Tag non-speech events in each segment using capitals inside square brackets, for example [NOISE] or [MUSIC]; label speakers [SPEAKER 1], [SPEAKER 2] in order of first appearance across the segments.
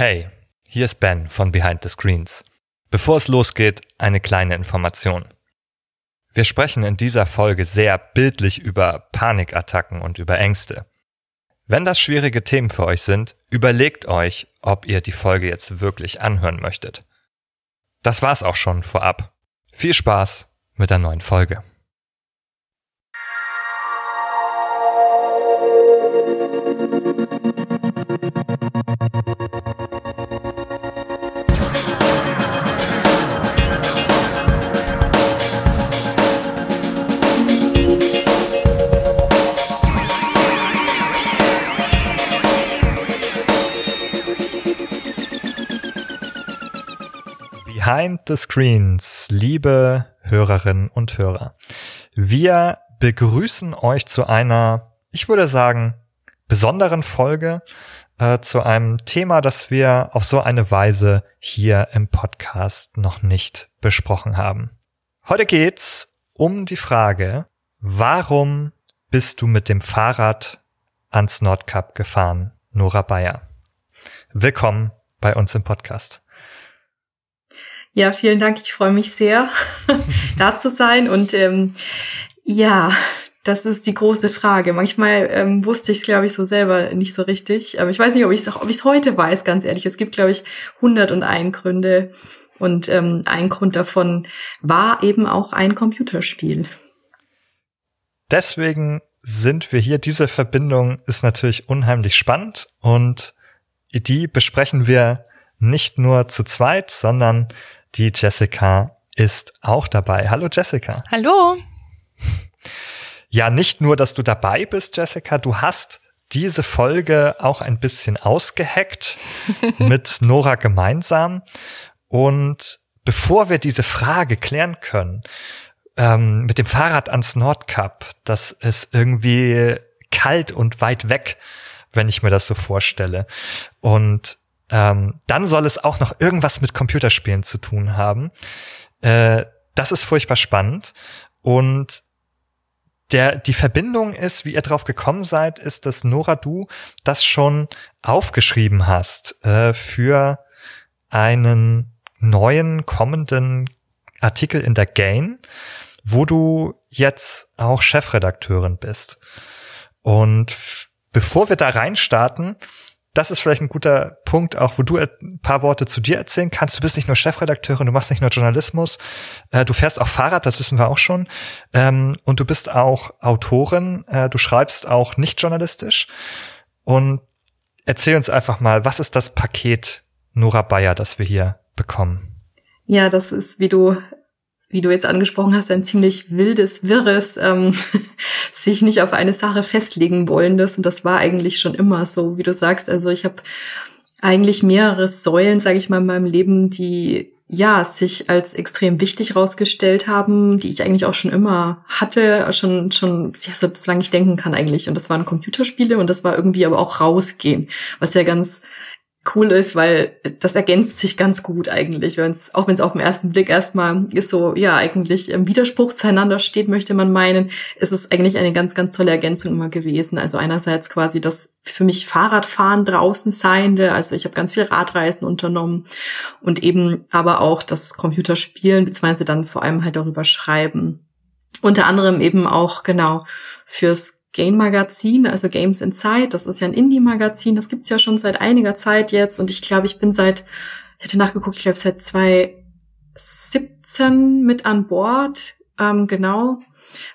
[SPEAKER 1] Hey, hier ist Ben von Behind the Screens. Bevor es losgeht, eine kleine Information. Wir sprechen in dieser Folge sehr bildlich über Panikattacken und über Ängste. Wenn das schwierige Themen für euch sind, überlegt euch, ob ihr die Folge jetzt wirklich anhören möchtet. Das war's auch schon vorab. Viel Spaß mit der neuen Folge. Behind the Screens, liebe Hörerinnen und Hörer. Wir begrüßen euch zu einer, ich würde sagen, besonderen Folge, äh, zu einem Thema, das wir auf so eine Weise hier im Podcast noch nicht besprochen haben. Heute geht's um die Frage, warum bist du mit dem Fahrrad ans Nordkap gefahren, Nora Bayer? Willkommen bei uns im Podcast.
[SPEAKER 2] Ja, vielen Dank. Ich freue mich sehr, [LAUGHS] da zu sein. Und ähm, ja, das ist die große Frage. Manchmal ähm, wusste ich es, glaube ich, so selber nicht so richtig. Aber ich weiß nicht, ob ich es ob ich's heute weiß, ganz ehrlich. Es gibt, glaube ich, 101 Gründe. Und ähm, ein Grund davon war eben auch ein Computerspiel.
[SPEAKER 1] Deswegen sind wir hier. Diese Verbindung ist natürlich unheimlich spannend und die besprechen wir nicht nur zu zweit, sondern die Jessica ist auch dabei. Hallo Jessica.
[SPEAKER 3] Hallo.
[SPEAKER 1] Ja, nicht nur, dass du dabei bist, Jessica, du hast diese Folge auch ein bisschen ausgeheckt [LAUGHS] mit Nora gemeinsam. Und bevor wir diese Frage klären können, ähm, mit dem Fahrrad ans Nordkap, das ist irgendwie kalt und weit weg, wenn ich mir das so vorstelle. Und ähm, dann soll es auch noch irgendwas mit Computerspielen zu tun haben. Äh, das ist furchtbar spannend. Und der, die Verbindung ist, wie ihr drauf gekommen seid, ist, dass Nora, du das schon aufgeschrieben hast äh, für einen neuen kommenden Artikel in der Gain, wo du jetzt auch Chefredakteurin bist. Und bevor wir da reinstarten, das ist vielleicht ein guter Punkt, auch wo du ein paar Worte zu dir erzählen kannst. Du bist nicht nur Chefredakteurin, du machst nicht nur Journalismus, äh, du fährst auch Fahrrad, das wissen wir auch schon. Ähm, und du bist auch Autorin, äh, du schreibst auch nicht journalistisch. Und erzähl uns einfach mal, was ist das Paket Nora Bayer, das wir hier bekommen?
[SPEAKER 2] Ja, das ist, wie du wie du jetzt angesprochen hast, ein ziemlich wildes, wirres, ähm, [LAUGHS] sich nicht auf eine Sache festlegen wollendes. Und das war eigentlich schon immer so, wie du sagst. Also ich habe eigentlich mehrere Säulen, sage ich mal, in meinem Leben, die ja sich als extrem wichtig rausgestellt haben, die ich eigentlich auch schon immer hatte, schon schon ja, so lange ich denken kann eigentlich. Und das waren Computerspiele und das war irgendwie aber auch rausgehen, was ja ganz cool ist, weil das ergänzt sich ganz gut eigentlich, wenn's, auch wenn es auf den ersten Blick erstmal ist so, ja, eigentlich im Widerspruch zueinander steht, möchte man meinen, ist es eigentlich eine ganz, ganz tolle Ergänzung immer gewesen. Also einerseits quasi das für mich Fahrradfahren draußen seiende, also ich habe ganz viel Radreisen unternommen und eben aber auch das Computerspielen, beziehungsweise dann vor allem halt darüber schreiben. Unter anderem eben auch genau fürs Game Magazin, also Games Inside. Das ist ja ein Indie-Magazin, das gibt's ja schon seit einiger Zeit jetzt. Und ich glaube, ich bin seit, ich hätte nachgeguckt, ich glaube seit 2017 mit an Bord. Ähm, genau.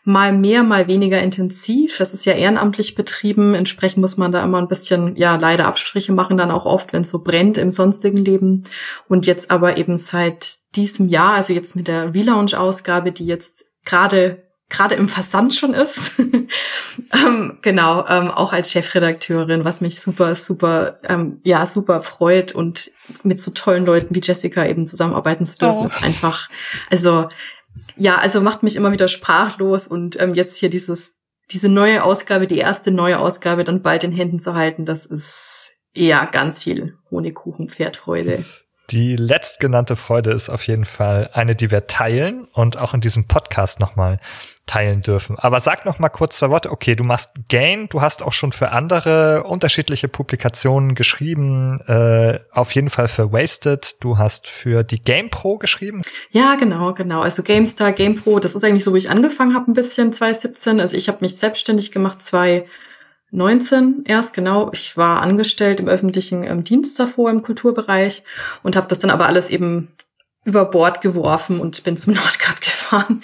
[SPEAKER 2] Mal mehr, mal weniger intensiv. Das ist ja ehrenamtlich betrieben. Entsprechend muss man da immer ein bisschen, ja, leider Abstriche machen, dann auch oft, wenn es so brennt im sonstigen Leben. Und jetzt aber eben seit diesem Jahr, also jetzt mit der V-Lounge-Ausgabe, die jetzt gerade gerade im Versand schon ist. [LAUGHS] ähm, genau, ähm, auch als Chefredakteurin, was mich super, super, ähm, ja, super freut und mit so tollen Leuten wie Jessica eben zusammenarbeiten zu dürfen, oh. ist einfach, also, ja, also macht mich immer wieder sprachlos und ähm, jetzt hier dieses, diese neue Ausgabe, die erste neue Ausgabe dann bald in Händen zu halten, das ist ja ganz viel Honigkuchen, Pferdfreude.
[SPEAKER 1] Die letztgenannte Freude ist auf jeden Fall eine, die wir teilen und auch in diesem Podcast nochmal teilen dürfen. Aber sag noch mal kurz zwei Worte. Okay, du machst Gain, du hast auch schon für andere unterschiedliche Publikationen geschrieben, äh, auf jeden Fall für Wasted. Du hast für die Game Pro geschrieben.
[SPEAKER 2] Ja, genau, genau. Also GameStar, Game Pro, das ist eigentlich so, wie ich angefangen habe, ein bisschen 2017. Also ich habe mich selbstständig gemacht, zwei 19 erst, genau. Ich war angestellt im öffentlichen ähm, Dienst davor im Kulturbereich und habe das dann aber alles eben über Bord geworfen und bin zum [LAUGHS] Nordkap gefahren. [LAUGHS]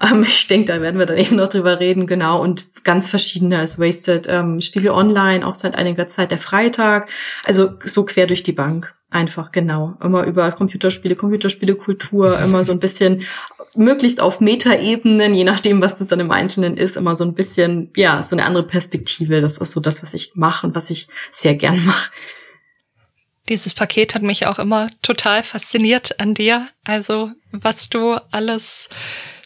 [SPEAKER 2] Ähm, ich denke, da werden wir dann eben noch drüber reden, genau. Und ganz verschiedene, als Wasted, ähm, Spiegel Online, auch seit einiger Zeit der Freitag. Also so quer durch die Bank. Einfach, genau. Immer über Computerspiele, Computerspielekultur, [LAUGHS] immer so ein bisschen, möglichst auf Metaebenen, je nachdem, was das dann im Einzelnen ist, immer so ein bisschen, ja, so eine andere Perspektive. Das ist so das, was ich mache und was ich sehr gern mache.
[SPEAKER 3] Dieses Paket hat mich auch immer total fasziniert an dir. Also, was du alles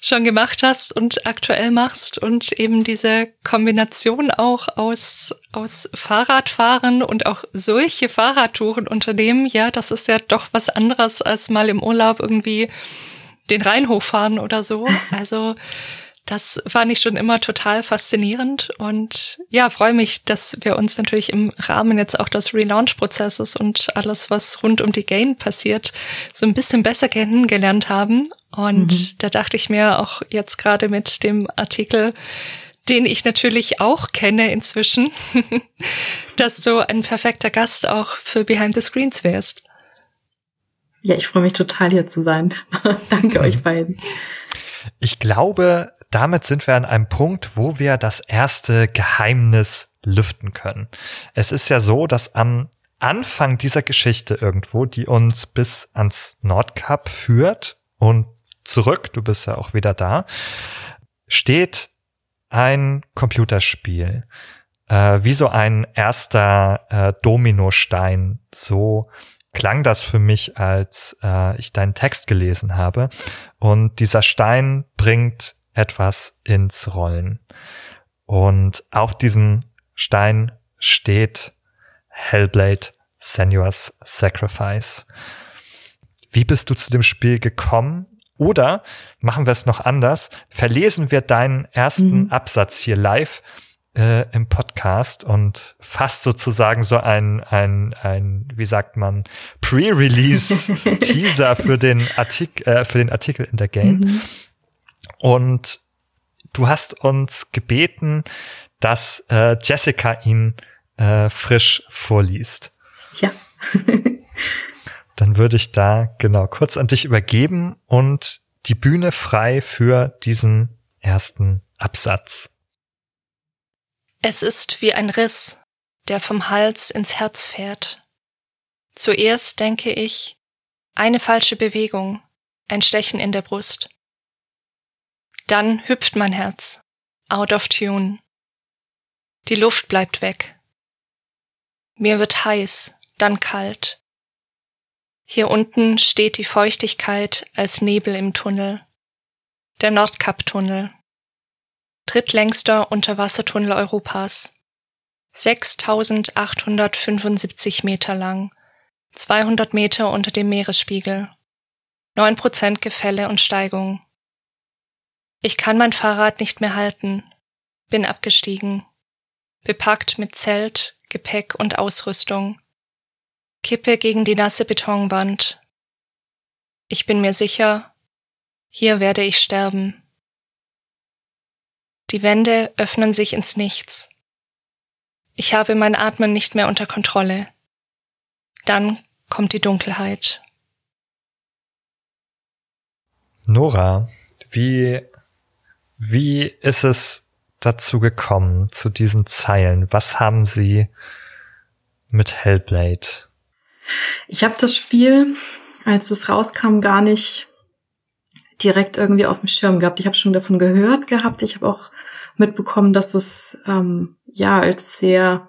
[SPEAKER 3] schon gemacht hast und aktuell machst und eben diese Kombination auch aus, aus Fahrradfahren und auch solche Fahrradtourenunternehmen, ja, das ist ja doch was anderes als mal im Urlaub irgendwie den Rhein hochfahren oder so. [LAUGHS] Also, das fand ich schon immer total faszinierend und ja, freue mich, dass wir uns natürlich im Rahmen jetzt auch des Relaunch-Prozesses und alles, was rund um die Gain passiert, so ein bisschen besser kennengelernt haben. Und mhm. da dachte ich mir auch jetzt gerade mit dem Artikel, den ich natürlich auch kenne inzwischen, [LAUGHS] dass du ein perfekter Gast auch für Behind the Screens wärst.
[SPEAKER 2] Ja, ich freue mich total hier zu sein. [LAUGHS] Danke euch beiden.
[SPEAKER 1] Ich glaube, damit sind wir an einem Punkt, wo wir das erste Geheimnis lüften können. Es ist ja so, dass am Anfang dieser Geschichte irgendwo, die uns bis ans Nordkap führt und zurück, du bist ja auch wieder da, steht ein Computerspiel, äh, wie so ein erster äh, Dominostein. So klang das für mich, als äh, ich deinen Text gelesen habe. Und dieser Stein bringt etwas ins Rollen. Und auf diesem Stein steht Hellblade Senua's Sacrifice. Wie bist du zu dem Spiel gekommen? Oder machen wir es noch anders? Verlesen wir deinen ersten mhm. Absatz hier live äh, im Podcast und fast sozusagen so ein, ein, ein wie sagt man, Pre-Release-Teaser [LAUGHS] für den Artikel, äh, für den Artikel in der Game. Mhm. Und du hast uns gebeten, dass äh, Jessica ihn äh, frisch vorliest.
[SPEAKER 2] Ja. [LAUGHS]
[SPEAKER 1] Dann würde ich da genau kurz an dich übergeben und die Bühne frei für diesen ersten Absatz.
[SPEAKER 3] Es ist wie ein Riss, der vom Hals ins Herz fährt. Zuerst denke ich, eine falsche Bewegung, ein Stechen in der Brust. Dann hüpft mein Herz. Out of tune. Die Luft bleibt weg. Mir wird heiß, dann kalt. Hier unten steht die Feuchtigkeit als Nebel im Tunnel. Der Nordkap-Tunnel. Drittlängster Unterwassertunnel Europas. 6875 Meter lang. 200 Meter unter dem Meeresspiegel. 9% Gefälle und Steigung. Ich kann mein Fahrrad nicht mehr halten, bin abgestiegen, bepackt mit Zelt, Gepäck und Ausrüstung, kippe gegen die nasse Betonwand. Ich bin mir sicher, hier werde ich sterben. Die Wände öffnen sich ins Nichts. Ich habe mein Atmen nicht mehr unter Kontrolle. Dann kommt die Dunkelheit.
[SPEAKER 1] Nora, wie wie ist es dazu gekommen, zu diesen Zeilen? Was haben Sie mit Hellblade?
[SPEAKER 2] Ich habe das Spiel, als es rauskam, gar nicht direkt irgendwie auf dem Schirm gehabt. Ich habe schon davon gehört gehabt. Ich habe auch mitbekommen, dass es ähm, ja als sehr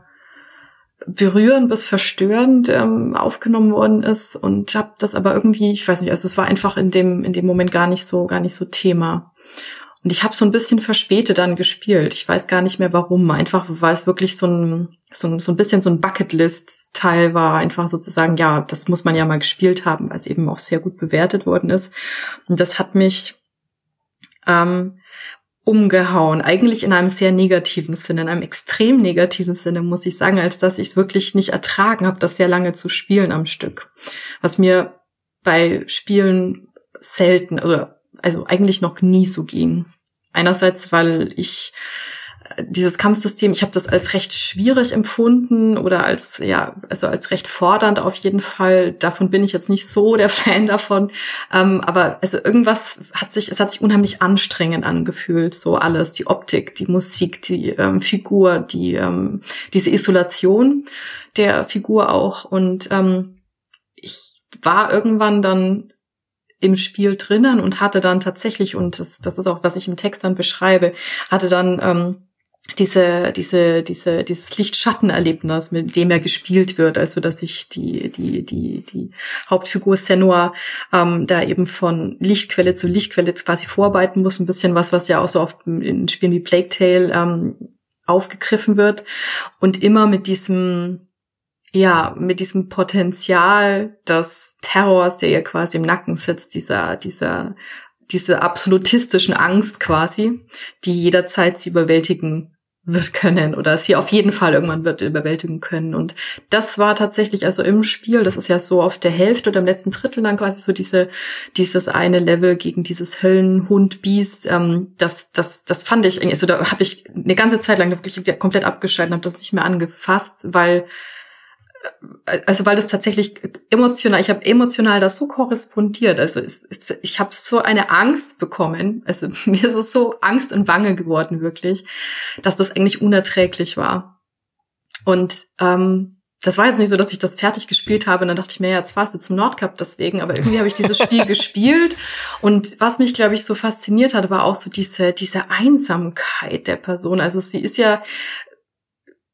[SPEAKER 2] berührend bis verstörend ähm, aufgenommen worden ist und habe das aber irgendwie, ich weiß nicht, also es war einfach in dem in dem Moment gar nicht so gar nicht so Thema. Und ich habe so ein bisschen verspätet dann gespielt. Ich weiß gar nicht mehr warum. Einfach weil es wirklich so ein, so ein, so ein bisschen so ein Bucketlist-Teil war. Einfach sozusagen, ja, das muss man ja mal gespielt haben, weil es eben auch sehr gut bewertet worden ist. Und das hat mich ähm, umgehauen. Eigentlich in einem sehr negativen Sinne, in einem extrem negativen Sinne, muss ich sagen, als dass ich es wirklich nicht ertragen habe, das sehr lange zu spielen am Stück. Was mir bei Spielen selten oder also eigentlich noch nie so ging. Einerseits, weil ich dieses Kampfsystem, ich habe das als recht schwierig empfunden oder als ja, also als recht fordernd auf jeden Fall. Davon bin ich jetzt nicht so der [LAUGHS] Fan davon, ähm, aber also irgendwas hat sich, es hat sich unheimlich anstrengend angefühlt, so alles, die Optik, die Musik, die ähm, Figur, die ähm, diese Isolation der Figur auch und ähm, ich war irgendwann dann im Spiel drinnen und hatte dann tatsächlich, und das, das ist auch, was ich im Text dann beschreibe, hatte dann ähm, diese, diese, diese, dieses Lichtschattenerlebnis, mit dem er gespielt wird, also dass sich die, die, die, die Hauptfigur Senua ähm, da eben von Lichtquelle zu Lichtquelle quasi vorarbeiten muss, ein bisschen was, was ja auch so oft in Spielen wie Plague Tale ähm, aufgegriffen wird. Und immer mit diesem, ja, mit diesem Potenzial des Terrors, der ihr quasi im Nacken sitzt, dieser, dieser diese absolutistischen Angst quasi, die jederzeit sie überwältigen wird können oder sie auf jeden Fall irgendwann wird überwältigen können. Und das war tatsächlich also im Spiel, das ist ja so auf der Hälfte oder im letzten Drittel dann quasi so diese, dieses eine Level gegen dieses Höllenhund-Biest. Ähm, das, das, das fand ich, also da habe ich eine ganze Zeit lang wirklich komplett abgeschaltet und habe das nicht mehr angefasst, weil also weil das tatsächlich emotional, ich habe emotional das so korrespondiert. Also es, es, ich habe so eine Angst bekommen. Also [LAUGHS] mir ist es so Angst und Bange geworden wirklich, dass das eigentlich unerträglich war. Und ähm, das war jetzt nicht so, dass ich das fertig gespielt habe und dann dachte ich mir, ja, jetzt fahrst du zum Nordcup deswegen, aber irgendwie habe ich dieses Spiel [LAUGHS] gespielt und was mich, glaube ich, so fasziniert hat, war auch so diese, diese Einsamkeit der Person. Also sie ist ja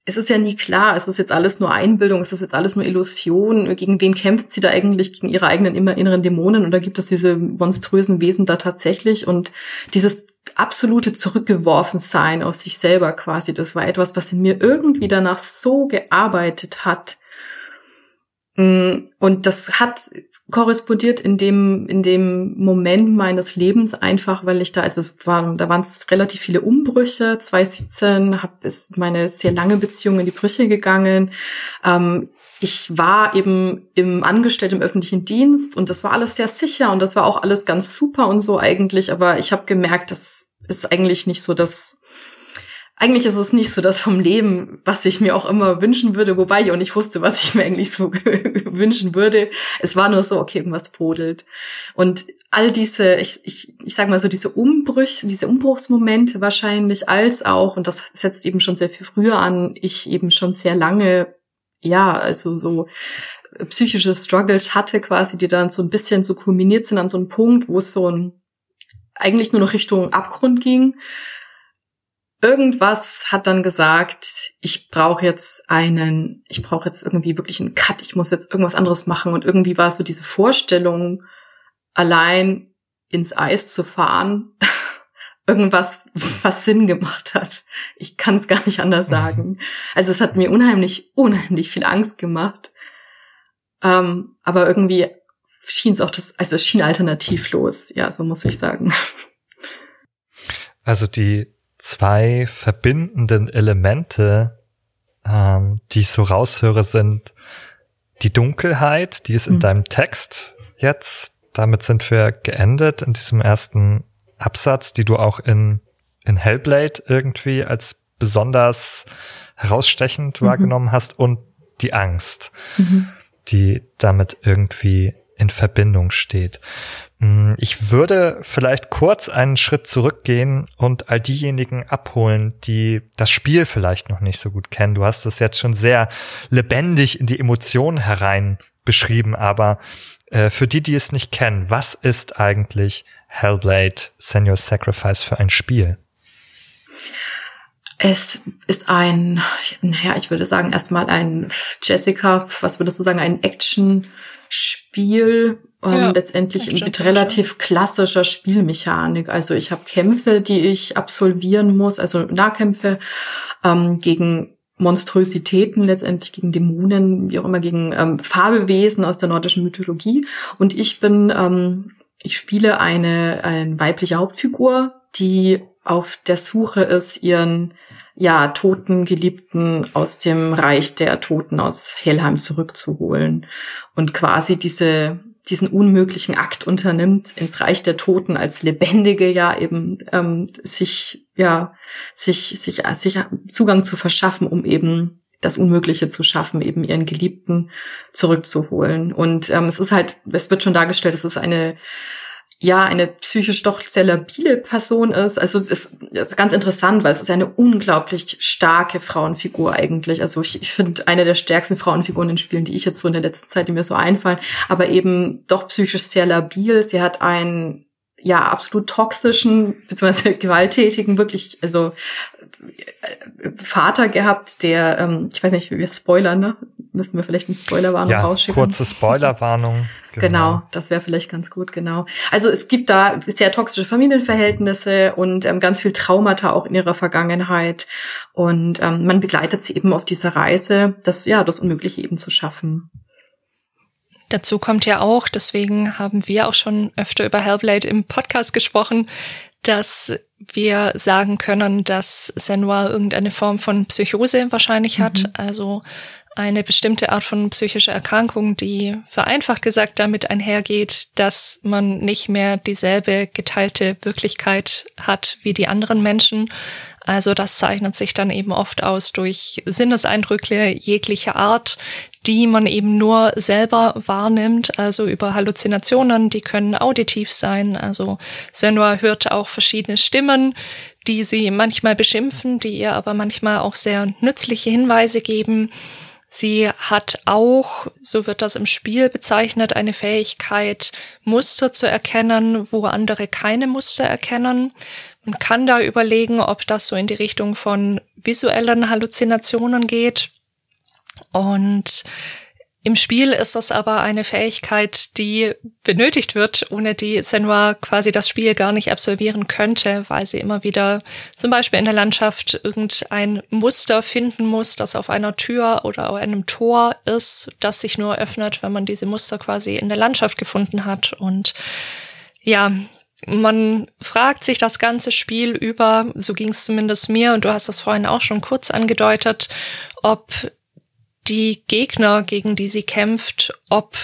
[SPEAKER 2] es ist ja nie klar, es ist jetzt alles nur Einbildung, es ist jetzt alles nur Illusion. Gegen wen kämpft sie da eigentlich? Gegen ihre eigenen immer inneren Dämonen? Oder gibt es diese monströsen Wesen da tatsächlich? Und dieses absolute Zurückgeworfensein aus sich selber quasi, das war etwas, was in mir irgendwie danach so gearbeitet hat, Mm, und das hat korrespondiert in dem, in dem Moment meines Lebens einfach, weil ich da, also es waren, da waren es relativ viele Umbrüche. 2017 hab, ist meine sehr lange Beziehung in die Brüche gegangen. Ähm, ich war eben im Angestellt im öffentlichen Dienst und das war alles sehr sicher und das war auch alles ganz super und so eigentlich, aber ich habe gemerkt, das ist eigentlich nicht so das eigentlich ist es nicht so das vom Leben, was ich mir auch immer wünschen würde, wobei ich auch nicht wusste, was ich mir eigentlich so [LAUGHS] wünschen würde. Es war nur so, okay, irgendwas brodelt. Und all diese, ich, ich, ich sag mal so, diese Umbrüche, diese Umbruchsmomente wahrscheinlich, als auch, und das setzt eben schon sehr viel früher an, ich eben schon sehr lange, ja, also so psychische Struggles hatte quasi, die dann so ein bisschen so kulminiert sind an so einem Punkt, wo es so ein eigentlich nur noch Richtung Abgrund ging irgendwas hat dann gesagt, ich brauche jetzt einen, ich brauche jetzt irgendwie wirklich einen Cut, ich muss jetzt irgendwas anderes machen. Und irgendwie war so diese Vorstellung, allein ins Eis zu fahren, [LAUGHS] irgendwas, was Sinn gemacht hat. Ich kann es gar nicht anders sagen. [LAUGHS] Also es hat mir unheimlich, unheimlich viel Angst gemacht. Ähm, aber irgendwie schien es auch das, also es schien alternativlos, ja, so muss ich sagen. [LAUGHS]
[SPEAKER 1] Also die zwei verbindenden Elemente, ähm, die ich so raushöre, sind die Dunkelheit, die ist in mhm. deinem Text jetzt. Damit sind wir geendet in diesem ersten Absatz, die du auch in, in Hellblade irgendwie als besonders herausstechend mhm. wahrgenommen hast und die Angst, mhm. die damit irgendwie in Verbindung steht. Hm, ich würde vielleicht kurz einen Schritt zurückgehen und all diejenigen abholen, die das Spiel vielleicht noch nicht so gut kennen. Du hast es jetzt schon sehr lebendig in die Emotionen herein beschrieben, aber äh, für die, die es nicht kennen, was ist eigentlich Hellblade Senua's Sacrifice für ein Spiel?
[SPEAKER 2] Es ist ein, naja, ich würde sagen, erstmal ein Jessica, was würdest du sagen, ein Action- Ähm, ja, letztendlich mit relativ klassischer Spielmechanik. Also ich habe Kämpfe, die ich absolvieren muss, also Nahkämpfe ähm, gegen Monstrositäten, letztendlich gegen Dämonen, wie auch immer, gegen ähm, Fabelwesen aus der nordischen Mythologie. Und ich bin, ähm, ich spiele eine, eine weibliche Hauptfigur, die auf der Suche ist, ihren ja, toten Geliebten aus dem Reich der Toten aus Helheim zurückzuholen und quasi diese diesen unmöglichen Akt unternimmt, ins Reich der Toten als Lebendige ja eben ähm, sich ja sich sich sich Zugang zu verschaffen, um eben das Unmögliche zu schaffen, eben ihren Geliebten zurückzuholen. Und ähm, es ist halt, es wird schon dargestellt, es ist eine ja eine psychisch doch sehr labile Person ist. Also es ist, ist ganz interessant, weil es ist eine unglaublich starke Frauenfigur eigentlich. Also ich, ich finde eine der stärksten Frauenfiguren in Spielen, die ich jetzt so in der letzten Zeit, die mir so einfallen, aber eben doch psychisch sehr labil. Sie hat einen ja absolut toxischen bzw. [LAUGHS] gewalttätigen wirklich also Vater gehabt, der, ähm, ich weiß nicht, wie wir spoilern, ne? Müssen wir vielleicht eine Spoilerwarnung
[SPEAKER 1] ja,
[SPEAKER 2] rausschicken?
[SPEAKER 1] kurze Spoilerwarnung. [LAUGHS]
[SPEAKER 2] Genau. genau, das wäre vielleicht ganz gut, genau. Also es gibt da sehr toxische Familienverhältnisse und ähm, ganz viel Traumata auch in ihrer Vergangenheit. Und ähm, man begleitet sie eben auf dieser Reise, das, ja, das Unmögliche eben zu schaffen.
[SPEAKER 3] Dazu kommt ja auch, deswegen haben wir auch schon öfter über Hellblade im Podcast gesprochen, dass wir sagen können, dass Senua irgendeine Form von Psychose wahrscheinlich hat, mhm. also eine bestimmte Art von psychischer Erkrankung, die vereinfacht gesagt damit einhergeht, dass man nicht mehr dieselbe geteilte Wirklichkeit hat wie die anderen Menschen. Also das zeichnet sich dann eben oft aus durch Sinneseindrücke jeglicher Art, die man eben nur selber wahrnimmt, also über Halluzinationen, die können auditiv sein. Also Senua hört auch verschiedene Stimmen, die sie manchmal beschimpfen, die ihr aber manchmal auch sehr nützliche Hinweise geben. Sie hat auch, so wird das im Spiel bezeichnet, eine Fähigkeit, Muster zu erkennen, wo andere keine Muster erkennen. Man kann da überlegen, ob das so in die Richtung von visuellen Halluzinationen geht. Und im Spiel ist das aber eine Fähigkeit, die benötigt wird, ohne die Senua quasi das Spiel gar nicht absolvieren könnte, weil sie immer wieder zum Beispiel in der Landschaft irgendein Muster finden muss, das auf einer Tür oder auf einem Tor ist, das sich nur öffnet, wenn man diese Muster quasi in der Landschaft gefunden hat. Und ja, man fragt sich das ganze Spiel über, so ging es zumindest mir, und du hast das vorhin auch schon kurz angedeutet, ob die Gegner, gegen die sie kämpft, ob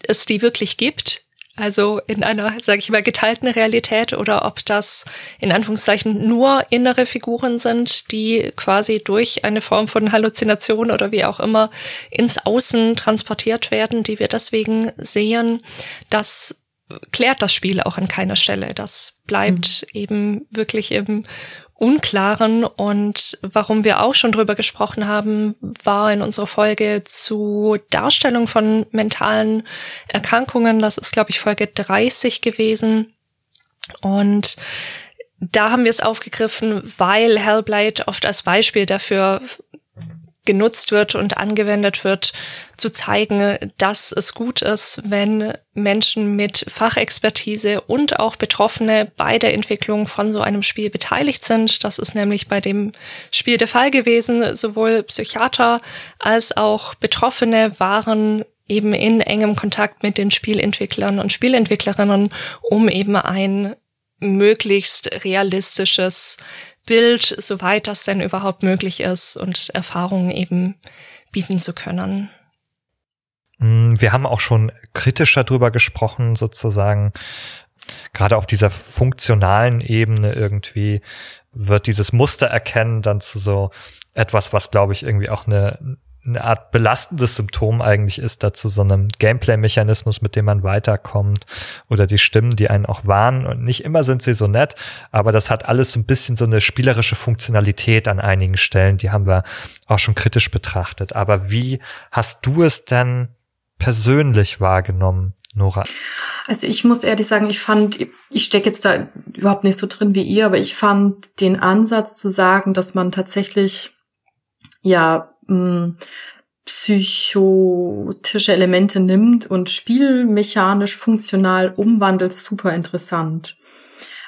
[SPEAKER 3] es die wirklich gibt. Also in einer, sage ich mal, geteilten Realität oder ob das in Anführungszeichen nur innere Figuren sind, die quasi durch eine Form von Halluzination oder wie auch immer ins Außen transportiert werden, die wir deswegen sehen. Das klärt das Spiel auch an keiner Stelle. Das bleibt mhm. eben wirklich im Unklaren und warum wir auch schon drüber gesprochen haben, war in unserer Folge zu Darstellung von mentalen Erkrankungen. Das ist, glaube ich, Folge 30 gewesen. Und da haben wir es aufgegriffen, weil Hellblade oft als Beispiel dafür genutzt wird und angewendet wird, zu zeigen, dass es gut ist, wenn Menschen mit Fachexpertise und auch Betroffene bei der Entwicklung von so einem Spiel beteiligt sind. Das ist nämlich bei dem Spiel der Fall gewesen. Sowohl Psychiater als auch Betroffene waren eben in engem Kontakt mit den Spielentwicklern und Spielentwicklerinnen, um eben ein möglichst realistisches Bild, soweit das denn überhaupt möglich ist und Erfahrungen eben bieten zu können.
[SPEAKER 1] Mm, wir haben auch schon kritischer drüber gesprochen, sozusagen. Gerade auf dieser funktionalen Ebene irgendwie wird dieses Muster erkennen dann zu so etwas, was glaube ich irgendwie auch eine, eine Art belastendes Symptom eigentlich ist dazu so einem Gameplay-Mechanismus, mit dem man weiterkommt oder die Stimmen, die einen auch warnen und nicht immer sind sie so nett, aber das hat alles so ein bisschen so eine spielerische Funktionalität an einigen Stellen, die haben wir auch schon kritisch betrachtet. Aber wie hast du es denn persönlich wahrgenommen? Nora?
[SPEAKER 2] Also ich muss ehrlich sagen, ich fand, ich stecke jetzt da überhaupt nicht so drin wie ihr, aber ich fand den Ansatz zu sagen, dass man tatsächlich ja mh, psychotische Elemente nimmt und spielmechanisch funktional umwandelt, super interessant.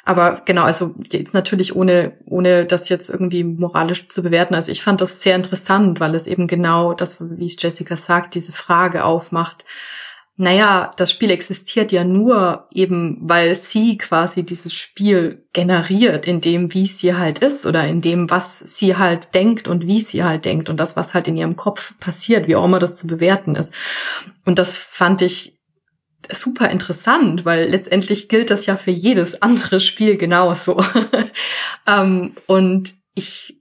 [SPEAKER 2] Aber genau, also jetzt natürlich ohne, ohne das jetzt irgendwie moralisch zu bewerten. Also ich fand das sehr interessant, weil es eben genau das, wie es Jessica sagt, diese Frage aufmacht. Naja, das Spiel existiert ja nur eben, weil sie quasi dieses Spiel generiert, in dem, wie sie halt ist oder in dem, was sie halt denkt und wie sie halt denkt und das, was halt in ihrem Kopf passiert, wie auch immer das zu bewerten ist. Und das fand ich super interessant, weil letztendlich gilt das ja für jedes andere Spiel genauso. [LAUGHS] ähm, und ich,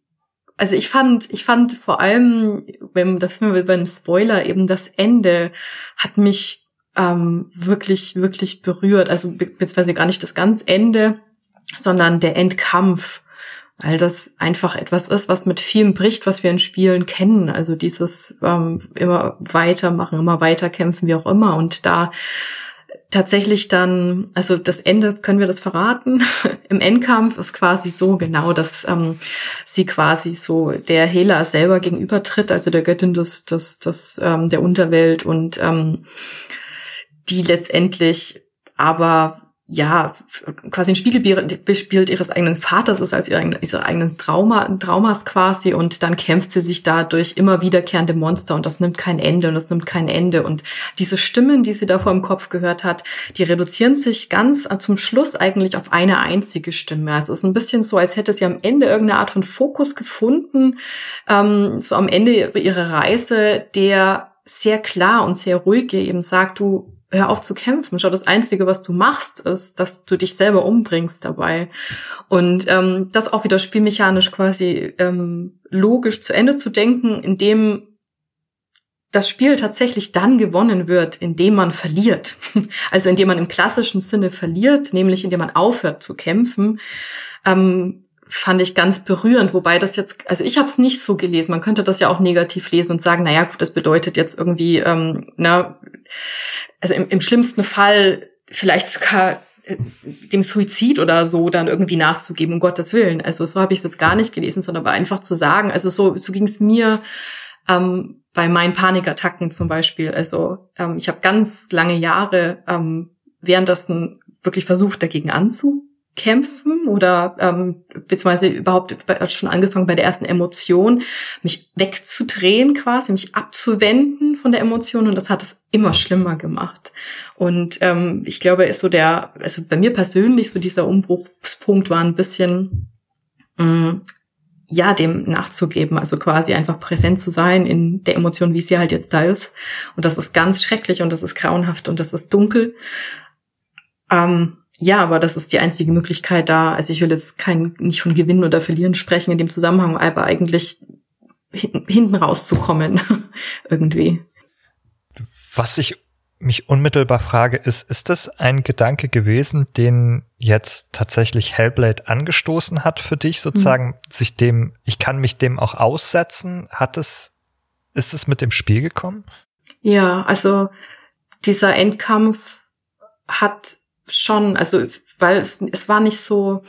[SPEAKER 2] also ich fand, ich fand vor allem, wenn das wir beim Spoiler eben das Ende hat mich ähm, wirklich, wirklich berührt. Also beziehungsweise gar nicht das ganz Ende, sondern der Endkampf weil das einfach etwas ist, was mit vielem bricht, was wir in Spielen kennen. Also dieses ähm, immer weitermachen, immer weiter kämpfen, wie auch immer. Und da tatsächlich dann, also das Ende, können wir das verraten? [LAUGHS] Im Endkampf ist quasi so genau, dass ähm, sie quasi so der Hela selber gegenübertritt, also der Göttin des, des, des ähm, der Unterwelt und ähm, die letztendlich aber ja, quasi ein Spiegelbild ihres eigenen Vaters ist, als ihre, eigenen Trauma, Traumas quasi. Und dann kämpft sie sich da durch immer wiederkehrende Monster. Und das nimmt kein Ende und das nimmt kein Ende. Und diese Stimmen, die sie da vor im Kopf gehört hat, die reduzieren sich ganz zum Schluss eigentlich auf eine einzige Stimme. Also es ist ein bisschen so, als hätte sie am Ende irgendeine Art von Fokus gefunden, ähm, so am Ende ihrer Reise, der sehr klar und sehr ruhig eben sagt, du hör auf zu kämpfen. Schau, das Einzige, was du machst, ist, dass du dich selber umbringst dabei. Und ähm, das auch wieder spielmechanisch quasi ähm, logisch zu Ende zu denken, indem das Spiel tatsächlich dann gewonnen wird, indem man verliert. [LAUGHS] Also indem man im klassischen Sinne verliert, nämlich indem man aufhört zu kämpfen. Ähm, fand ich ganz berührend, wobei das jetzt, also ich habe es nicht so gelesen. Man könnte das ja auch negativ lesen und sagen, naja, gut, das bedeutet jetzt irgendwie, ähm, na, also im, im schlimmsten Fall vielleicht sogar äh, dem Suizid oder so dann irgendwie nachzugeben, um Gottes Willen. Also so habe ich es jetzt gar nicht gelesen, sondern aber einfach zu sagen, also so, so ging es mir ähm, bei meinen Panikattacken zum Beispiel. Also ähm, ich habe ganz lange Jahre ähm, währenddessen wirklich versucht, dagegen anzu kämpfen oder ähm, beziehungsweise überhaupt schon angefangen bei der ersten Emotion, mich wegzudrehen quasi, mich abzuwenden von der Emotion und das hat es immer schlimmer gemacht. Und ähm, ich glaube, ist so der, also bei mir persönlich so dieser Umbruchspunkt war ein bisschen mh, mm, ja, dem nachzugeben, also quasi einfach präsent zu sein in der Emotion, wie sie halt jetzt da ist. Und das ist ganz schrecklich und das ist grauenhaft und das ist dunkel. Ähm, ja, aber das ist die einzige Möglichkeit da. Also ich will jetzt kein, nicht von Gewinnen oder Verlieren sprechen in dem Zusammenhang, aber eigentlich hinten rauszukommen [LAUGHS] irgendwie.
[SPEAKER 1] Was ich mich unmittelbar frage, ist, ist das ein Gedanke gewesen, den jetzt tatsächlich Hellblade angestoßen hat für dich sozusagen, mhm. sich dem, ich kann mich dem auch aussetzen? Hat es, ist es mit dem Spiel gekommen?
[SPEAKER 2] Ja, also dieser Endkampf hat schon, also weil es, es war nicht so,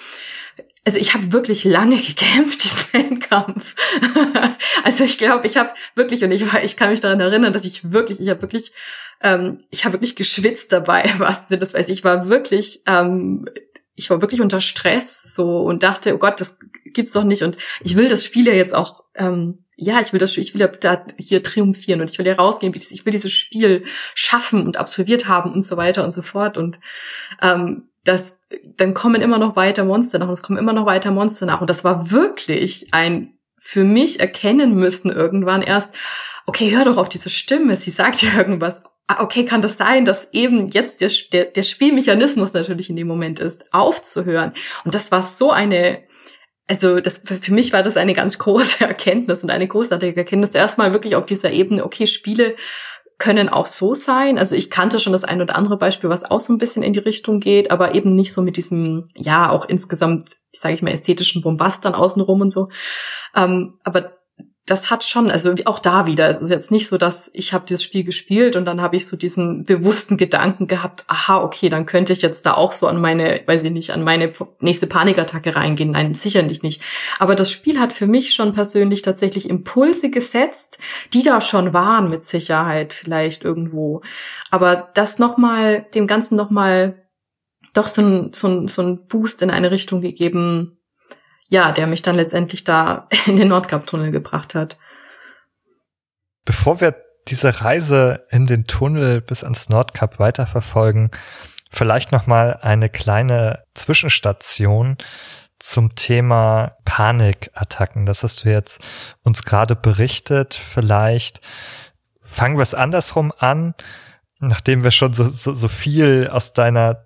[SPEAKER 2] also ich habe wirklich lange [LAUGHS] gekämpft, diesen Endkampf. [LAUGHS] also ich glaube, ich habe wirklich, und ich, ich kann mich daran erinnern, dass ich wirklich, ich habe wirklich, ähm, ich habe wirklich geschwitzt dabei, was das weiß ich war wirklich, ähm, ich war wirklich unter Stress so und dachte, oh Gott, das gibt's doch nicht. Und ich will das Spiel ja jetzt auch ähm, ja, ich will das, ich will da hier triumphieren und ich will ja rausgehen, ich will dieses Spiel schaffen und absolviert haben und so weiter und so fort und ähm, das, dann kommen immer noch weiter Monster nach und es kommen immer noch weiter Monster nach und das war wirklich ein für mich erkennen müssen irgendwann erst, okay, hör doch auf diese Stimme, sie sagt ja irgendwas. Ah, okay, kann das sein, dass eben jetzt der, der, der Spielmechanismus natürlich in dem Moment ist, aufzuhören. Und das war so eine also das für mich war das eine ganz große [LAUGHS] Erkenntnis und eine großartige Erkenntnis. Erstmal wirklich auf dieser Ebene, okay, Spiele können auch so sein. Also ich kannte schon das ein oder andere Beispiel, was auch so ein bisschen in die Richtung geht, aber eben nicht so mit diesem, ja, auch insgesamt, ich sage ich mal, ästhetischen Bombast dann außenrum und so. Ähm, aber das hat schon, also auch da wieder, es ist jetzt nicht so, dass ich habe dieses Spiel gespielt und dann habe ich so diesen bewussten Gedanken gehabt, aha, okay, dann könnte ich jetzt da auch so an meine, weiß ich nicht, an meine nächste Panikattacke reingehen. Nein, sicherlich nicht. Aber das Spiel hat für mich schon persönlich tatsächlich Impulse gesetzt, die da schon waren mit Sicherheit vielleicht irgendwo. Aber das nochmal, dem Ganzen nochmal doch so ein, so, ein, so ein Boost in eine Richtung gegeben, ja, der mich dann letztendlich da [LAUGHS] in den Nordkap-Tunnel gebracht hat.
[SPEAKER 1] Bevor wir diese Reise in den Tunnel bis ans Nordkap weiterverfolgen, vielleicht noch mal eine kleine Zwischenstation zum Thema Panikattacken. Das hast du jetzt uns gerade berichtet. Vielleicht fangen wir es andersrum an, nachdem wir schon so, so, so viel aus deiner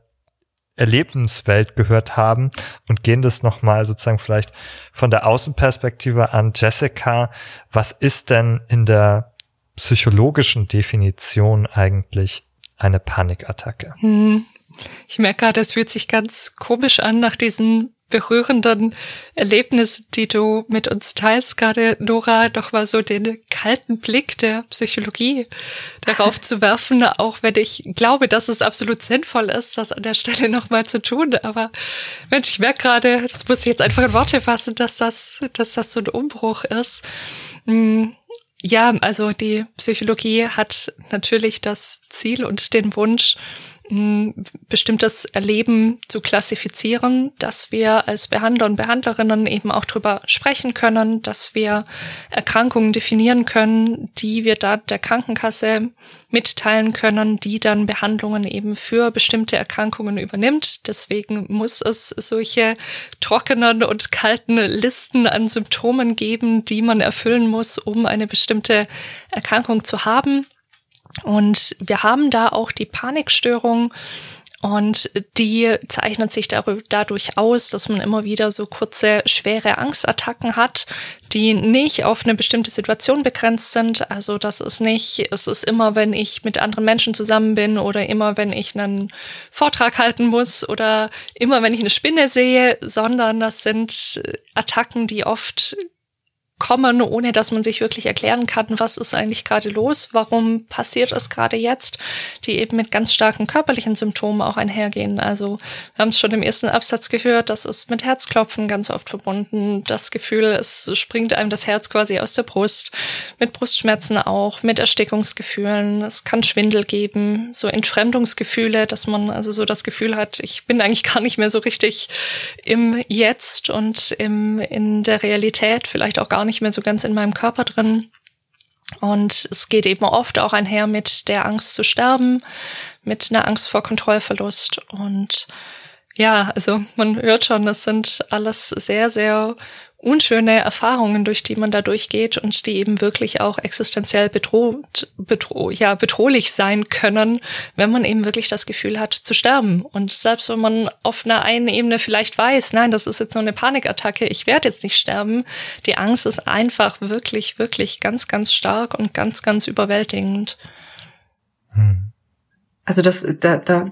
[SPEAKER 1] Erlebenswelt gehört haben und gehen das nochmal sozusagen vielleicht von der Außenperspektive an. Jessica, was ist denn in der psychologischen Definition eigentlich eine Panikattacke?
[SPEAKER 3] Hm. Ich merke gerade, es fühlt sich ganz komisch an nach diesen berührenden Erlebnis, die du mit uns teilst, gerade Nora, doch mal so den kalten Blick der Psychologie darauf [LAUGHS] zu werfen, auch wenn ich glaube, dass es absolut sinnvoll ist, das an der Stelle nochmal zu tun. Aber Mensch, ich merke gerade, das muss ich jetzt einfach in Worte fassen, dass das, dass das so ein Umbruch ist. Hm, ja, also die Psychologie hat natürlich das Ziel und den Wunsch, bestimmtes Erleben zu klassifizieren, dass wir als Behandler und Behandlerinnen eben auch drüber sprechen können, dass wir Erkrankungen definieren können, die wir da der Krankenkasse mitteilen können, die dann Behandlungen eben für bestimmte Erkrankungen übernimmt. Deswegen muss es solche trockenen und kalten Listen an Symptomen geben, die man erfüllen muss, um eine bestimmte Erkrankung zu haben. Und wir haben da auch die Panikstörung und die zeichnet sich dadurch aus, dass man immer wieder so kurze, schwere Angstattacken hat, die nicht auf eine bestimmte Situation begrenzt sind. Also das ist nicht, es ist immer, wenn ich mit anderen Menschen zusammen bin oder immer, wenn ich einen Vortrag halten muss oder immer, wenn ich eine Spinne sehe, sondern das sind Attacken, die oft kommen, ohne dass man sich wirklich erklären kann, was ist eigentlich gerade los, warum passiert es gerade jetzt, die eben mit ganz starken körperlichen Symptomen auch einhergehen. Also wir haben es schon im ersten Absatz gehört, das ist mit Herzklopfen ganz oft verbunden, das Gefühl, es springt einem das Herz quasi aus der Brust, mit Brustschmerzen auch, mit Erstickungsgefühlen, es kann Schwindel geben, so Entfremdungsgefühle, dass man also so das Gefühl hat, ich bin eigentlich gar nicht mehr so richtig im Jetzt und im, in der Realität, vielleicht auch gar nicht nicht mehr so ganz in meinem Körper drin. Und es geht eben oft auch einher mit der Angst zu sterben, mit einer Angst vor Kontrollverlust. Und ja, also man hört schon, das sind alles sehr, sehr unschöne Erfahrungen, durch die man da durchgeht und die eben wirklich auch existenziell bedroht, bedroh, ja, bedrohlich sein können, wenn man eben wirklich das Gefühl hat zu sterben. Und selbst wenn man auf einer einen Ebene vielleicht weiß, nein, das ist jetzt nur eine Panikattacke, ich werde jetzt nicht sterben, die Angst ist einfach wirklich, wirklich ganz, ganz stark und ganz, ganz überwältigend.
[SPEAKER 2] Hm. Also das, da, da,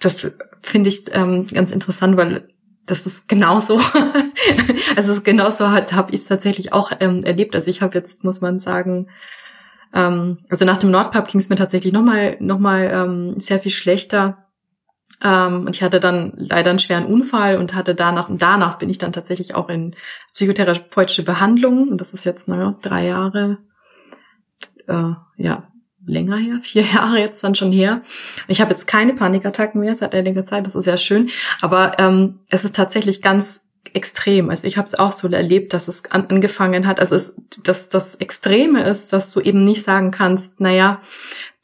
[SPEAKER 2] das finde ich ähm, ganz interessant, weil das ist genauso. [LAUGHS] also genauso hat habe ich es tatsächlich auch ähm, erlebt. Also ich habe jetzt muss man sagen, ähm, also nach dem Nordpub ging es mir tatsächlich noch mal noch mal ähm, sehr viel schlechter. Ähm, und ich hatte dann leider einen schweren Unfall und hatte danach und danach bin ich dann tatsächlich auch in psychotherapeutische Behandlung und das ist jetzt naja drei Jahre. Äh, ja, länger her, [LAUGHS] vier Jahre jetzt dann schon her. Ich habe jetzt keine Panikattacken mehr seit einiger Zeit, das ist ja schön. Aber ähm, es ist tatsächlich ganz extrem. Also ich habe es auch so erlebt, dass es an, angefangen hat. Also es, dass das Extreme ist, dass du eben nicht sagen kannst, naja,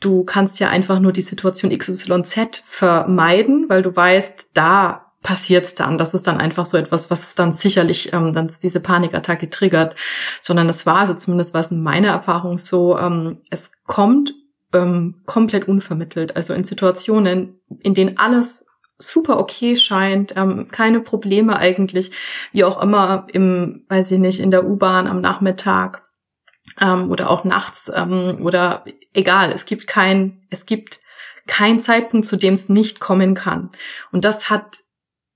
[SPEAKER 2] du kannst ja einfach nur die Situation XYZ vermeiden, weil du weißt, da passiert's dann. Das ist dann einfach so etwas, was dann sicherlich ähm, dann diese Panikattacke triggert, sondern es war, also zumindest war es in meiner Erfahrung so, ähm, es kommt ähm, komplett unvermittelt. Also in Situationen, in denen alles super okay scheint, ähm, keine Probleme eigentlich, wie auch immer im, weiß ich nicht, in der U-Bahn am Nachmittag ähm, oder auch nachts ähm, oder egal, es gibt kein, es gibt kein Zeitpunkt, zu dem es nicht kommen kann. Und das hat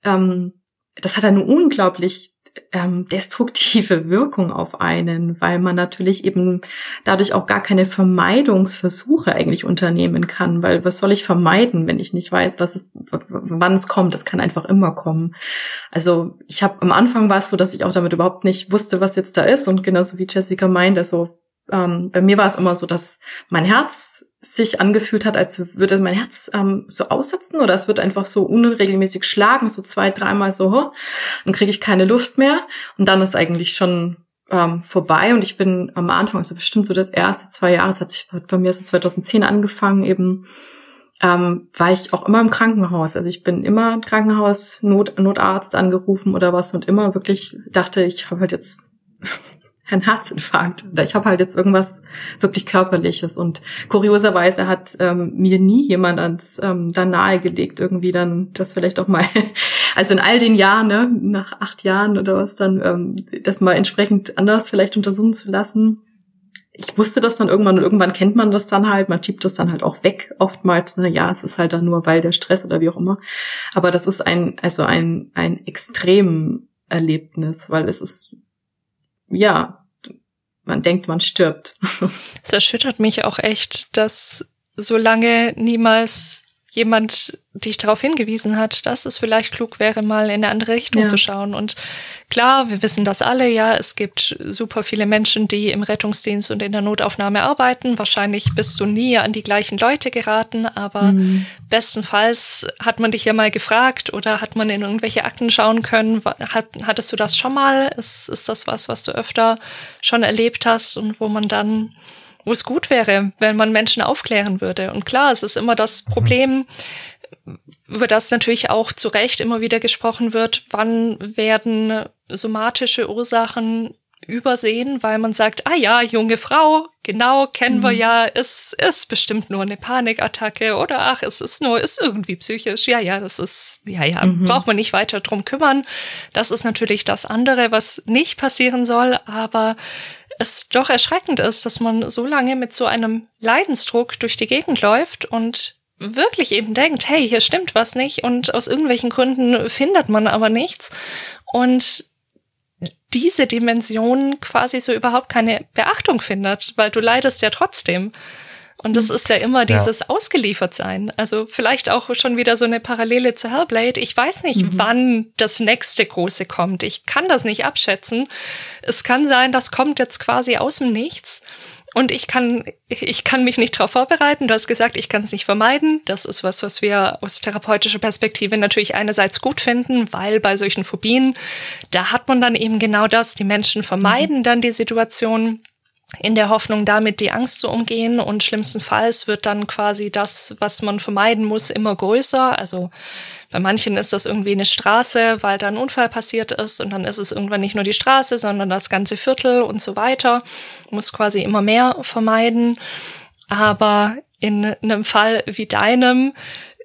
[SPEAKER 2] ähm, das hat eine unglaublich ähm, destruktive [LAUGHS] Wirkung auf einen, weil man natürlich eben dadurch auch gar keine Vermeidungsversuche eigentlich unternehmen kann, weil was soll ich vermeiden, wenn ich nicht weiß, was es, wann es kommt? Es kann einfach immer kommen. Also ich habe am Anfang war es so, dass ich auch damit überhaupt nicht wusste, was jetzt da ist und genauso wie Jessica meint, also ähm, bei mir war es immer so, dass mein Herz sich angefühlt hat, als würde mein Herz ähm, so aussetzen oder es wird einfach so unregelmäßig schlagen, so zwei, dreimal so, ho, dann kriege ich keine Luft mehr und dann ist eigentlich schon ähm, vorbei und ich bin am Anfang, also bestimmt so das erste zwei Jahre, es hat sich bei mir so 2010 angefangen, eben ähm, war ich auch immer im Krankenhaus. Also ich bin immer im Krankenhaus, Not, Notarzt angerufen oder was und immer wirklich dachte, ich habe halt jetzt ein Herzinfarkt. Ich habe halt jetzt irgendwas wirklich körperliches. Und kurioserweise hat ähm, mir nie jemand ans ähm, dann nahegelegt irgendwie dann das vielleicht auch mal [LAUGHS] also in all den Jahren ne nach acht Jahren oder was dann ähm, das mal entsprechend anders vielleicht untersuchen zu lassen. Ich wusste das dann irgendwann und irgendwann kennt man das dann halt, man schiebt das dann halt auch weg oftmals, ne, ja, es ist halt dann nur weil der Stress oder wie auch immer. Aber das ist ein, also ein, ein extrem Erlebnis, weil es ist, ja, man denkt, man stirbt.
[SPEAKER 3] Es erschüttert mich auch echt, dass solange niemals jemand dich darauf hingewiesen hat, dass es vielleicht klug wäre, mal in eine andere Richtung ja. zu schauen. Und klar, wir wissen das alle, ja, es gibt super viele Menschen, die im Rettungsdienst und in der Notaufnahme arbeiten. Wahrscheinlich bist du nie an die gleichen Leute geraten, aber mhm. bestenfalls hat man dich ja mal gefragt oder hat man in irgendwelche Akten schauen können. Hat, hattest du das schon mal? Ist, ist das was, was du öfter schon erlebt hast und wo man dann wo es gut wäre, wenn man Menschen aufklären würde. Und klar, es ist immer das mhm. Über das natürlich auch zu Recht immer wieder gesprochen wird, wann werden somatische Ursachen übersehen, weil man sagt, ah ja, junge Frau, genau, kennen mhm. wir ja, es ist bestimmt nur eine Panikattacke oder ach, es ist nur, ist irgendwie psychisch, ja, ja, das ist, ja, ja, mhm. braucht man nicht weiter drum kümmern. Das ist natürlich das andere, was nicht passieren soll, aber es doch erschreckend ist, dass man so lange mit so einem Leidensdruck durch die Gegend läuft und wirklich eben denkt, hey, hier stimmt was nicht und aus irgendwelchen Gründen findet man aber nichts und diese Dimension quasi so überhaupt keine Beachtung findet, weil du leidest ja trotzdem. Und das mhm. ist ja immer dieses ja. Ausgeliefertsein. Also vielleicht auch schon wieder so eine Parallele zu Hellblade. Ich weiß nicht, mhm. wann das nächste große kommt. Ich kann das nicht abschätzen. Es kann sein, das kommt jetzt quasi aus dem Nichts. Und ich kann, ich kann mich nicht darauf vorbereiten. Du hast gesagt, ich kann es nicht vermeiden. Das ist was, was wir aus therapeutischer Perspektive natürlich einerseits gut finden, weil bei solchen Phobien, da hat man dann eben genau das. Die Menschen vermeiden mhm. dann die Situation in der Hoffnung, damit die Angst zu umgehen. Und schlimmstenfalls wird dann quasi das, was man vermeiden muss, immer größer. Also bei manchen ist das irgendwie eine Straße, weil da ein Unfall passiert ist und dann ist es irgendwann nicht nur die Straße, sondern das ganze Viertel und so weiter. Muss quasi immer mehr vermeiden. Aber in einem Fall wie deinem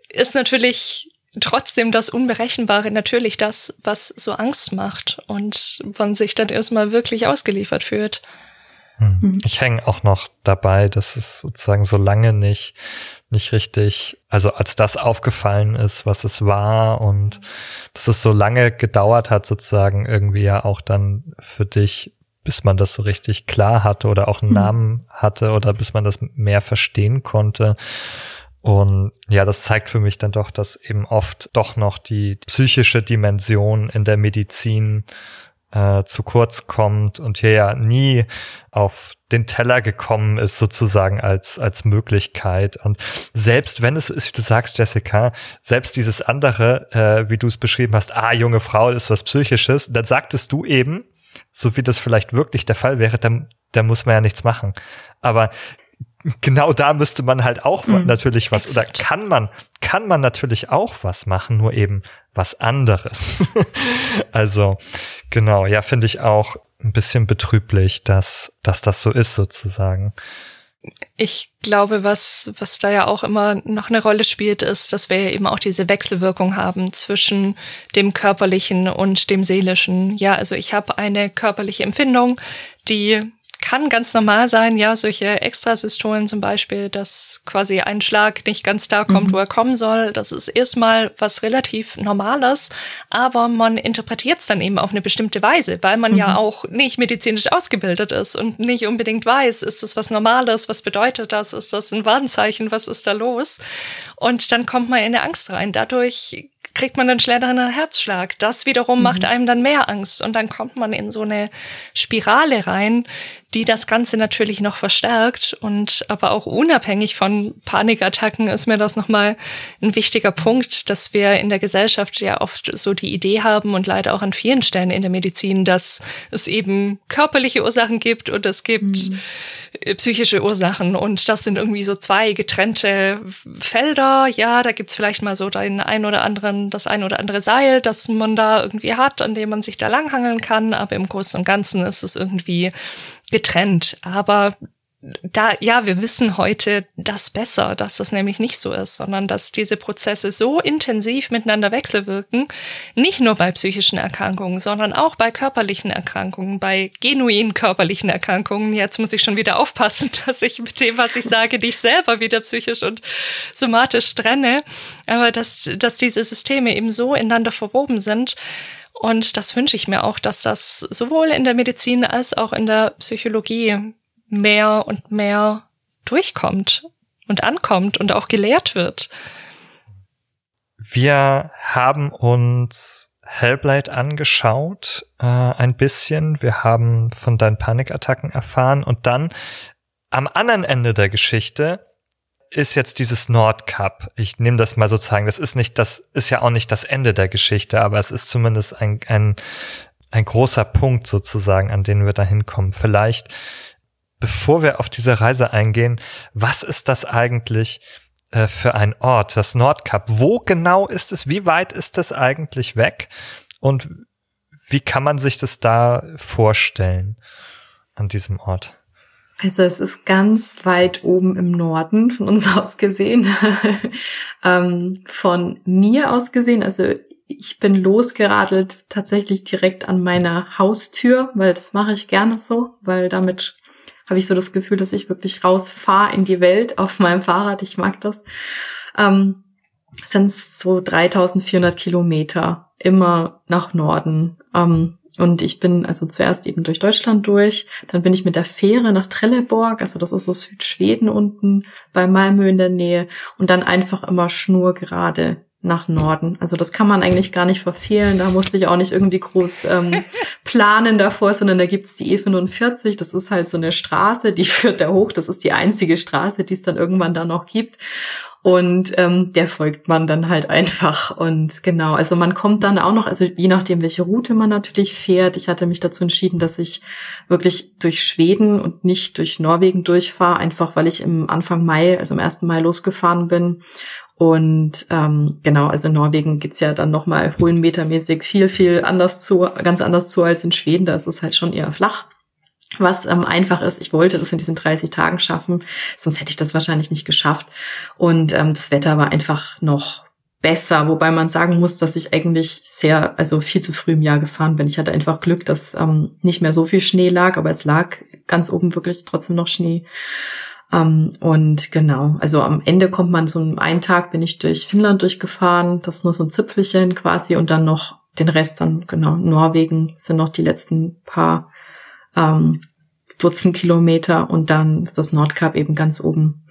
[SPEAKER 3] ist natürlich trotzdem das Unberechenbare natürlich das, was so Angst macht und man sich dann erstmal wirklich ausgeliefert fühlt.
[SPEAKER 1] Hm. Mhm. Ich hänge auch noch dabei, dass es sozusagen so lange nicht, nicht richtig, also als das aufgefallen ist, was es war und dass es so lange gedauert hat, sozusagen irgendwie ja auch dann für dich, bis man das so richtig klar hatte oder auch einen mhm. Namen hatte oder bis man das mehr verstehen konnte. Und ja, das zeigt für mich dann doch, dass eben oft doch noch die psychische Dimension in der Medizin äh, zu kurz kommt und hier ja nie auf den Teller gekommen ist, sozusagen als, als Möglichkeit. Und selbst wenn es ist, wie du sagst, Jessica, selbst dieses andere, äh, wie du es beschrieben hast, ah, junge Frau ist was Psychisches, dann sagtest du eben, so wie das vielleicht wirklich der Fall wäre, dann, dann muss man ja nichts machen. Aber [LAUGHS] genau da müsste man halt auch mhm, natürlich was oder kann man kann man natürlich auch was machen, nur eben was anderes. [LAUGHS] also genau, ja, finde ich auch ein bisschen betrüblich, dass dass das so ist sozusagen.
[SPEAKER 3] Ich glaube, was, was da ja auch immer noch eine Rolle spielt, ist, dass wir eben auch diese Wechselwirkung haben zwischen dem körperlichen und dem seelischen. Ja, also ich habe eine körperliche Empfindung, die kann ganz normal sein, ja, solche Extrasystolen zum Beispiel, dass quasi ein Schlag nicht ganz da kommt, mhm. wo er kommen soll. Das ist erstmal was relativ Normales, aber man interpretiert es dann eben auf eine bestimmte Weise, weil man mhm. ja auch nicht medizinisch ausgebildet ist und nicht unbedingt weiß, ist das was Normales, was bedeutet das, ist das ein Warnzeichen, was ist da los? Und dann kommt man in eine Angst rein. Dadurch kriegt man einen schnelleren Herzschlag. Das wiederum mhm. macht einem dann mehr Angst und dann kommt man in so eine Spirale rein, die das Ganze natürlich noch verstärkt und aber auch unabhängig von Panikattacken ist mir das nochmal ein wichtiger Punkt, dass wir in der Gesellschaft ja oft so die Idee haben und leider auch an vielen Stellen in der Medizin, dass es eben körperliche Ursachen gibt und es gibt mhm psychische Ursachen. Und das sind irgendwie so zwei getrennte Felder. Ja, da gibt's vielleicht mal so den ein oder anderen, das ein oder andere Seil, das man da irgendwie hat, an dem man sich da langhangeln kann, aber im Großen und Ganzen ist es irgendwie getrennt. Aber da, ja, wir wissen heute das besser, dass das nämlich nicht so ist, sondern dass diese Prozesse so intensiv miteinander wechselwirken, nicht nur bei psychischen Erkrankungen, sondern auch bei körperlichen Erkrankungen, bei genuin körperlichen Erkrankungen. Jetzt muss ich schon wieder aufpassen, [LAUGHS] dass ich mit dem, was ich sage, dich selber wieder psychisch und somatisch trenne, aber dass, dass diese Systeme eben so ineinander verwoben sind, und das wünsche ich mir auch, dass das sowohl in der Medizin als auch in der Psychologie mehr und mehr durchkommt und ankommt und auch gelehrt wird.
[SPEAKER 1] Wir haben uns Hellblade angeschaut, äh, ein bisschen. Wir haben von deinen Panikattacken erfahren und dann am anderen Ende der Geschichte ist jetzt dieses Nordcup. Ich nehme das mal sozusagen. Das ist nicht, das ist ja auch nicht das Ende der Geschichte, aber es ist zumindest ein, ein, ein großer Punkt sozusagen, an den wir da hinkommen. Vielleicht bevor wir auf diese Reise eingehen, was ist das eigentlich äh, für ein Ort, das Nordkap? Wo genau ist es? Wie weit ist es eigentlich weg? Und wie kann man sich das da vorstellen an diesem Ort?
[SPEAKER 2] Also es ist ganz weit oben im Norden von uns [LAUGHS] aus gesehen. ähm, von mir aus gesehen, also ich bin losgeradelt tatsächlich direkt an meiner Haustür, weil das mache ich gerne so, weil damit habe ich so das Gefühl, dass ich wirklich rausfahre in die Welt auf meinem Fahrrad. Ich mag das. Ähm, sind so 3400 Kilometer immer nach Norden. Ähm, und ich bin also zuerst eben durch Deutschland durch, dann bin ich mit der Fähre nach Trelleborg, also das ist so Südschweden unten bei Malmö in der Nähe und dann einfach immer schnurgerade nach Norden. Also das kann man eigentlich gar nicht verfehlen. Da musste ich auch nicht irgendwie groß ähm, [LAUGHS] planen davor, sondern da gibt's die E45. Das ist halt so eine Straße, die führt da hoch. Das ist die einzige Straße, die es dann irgendwann da noch gibt. Und ähm, der folgt man dann halt einfach. Und genau, also man kommt dann auch noch, also je nachdem, welche Route man natürlich fährt. Ich hatte mich dazu entschieden, dass ich wirklich durch Schweden und nicht durch Norwegen durchfahre, einfach weil ich im Anfang Mai, also im ersten Mai losgefahren bin und ähm, genau, also in Norwegen geht's ja dann nochmal höhenmetermäßig viel, viel anders zu, ganz anders zu als in Schweden. Da ist es halt schon eher flach. Was ähm, einfach ist, ich wollte das in diesen 30 Tagen schaffen, sonst hätte ich das wahrscheinlich nicht geschafft. Und ähm, das Wetter war einfach noch besser, wobei man sagen muss, dass ich eigentlich sehr, also viel zu früh im Jahr gefahren bin. Ich hatte einfach Glück, dass ähm, nicht mehr so viel Schnee lag, aber es lag ganz oben wirklich trotzdem noch Schnee. Ähm, und genau, also am Ende kommt man so einen Tag bin ich durch Finnland durchgefahren, das nur so ein Zipfelchen quasi und dann noch den Rest dann, genau, Norwegen sind noch die letzten paar ähm, Dutzend Kilometer und dann ist das Nordkap eben ganz oben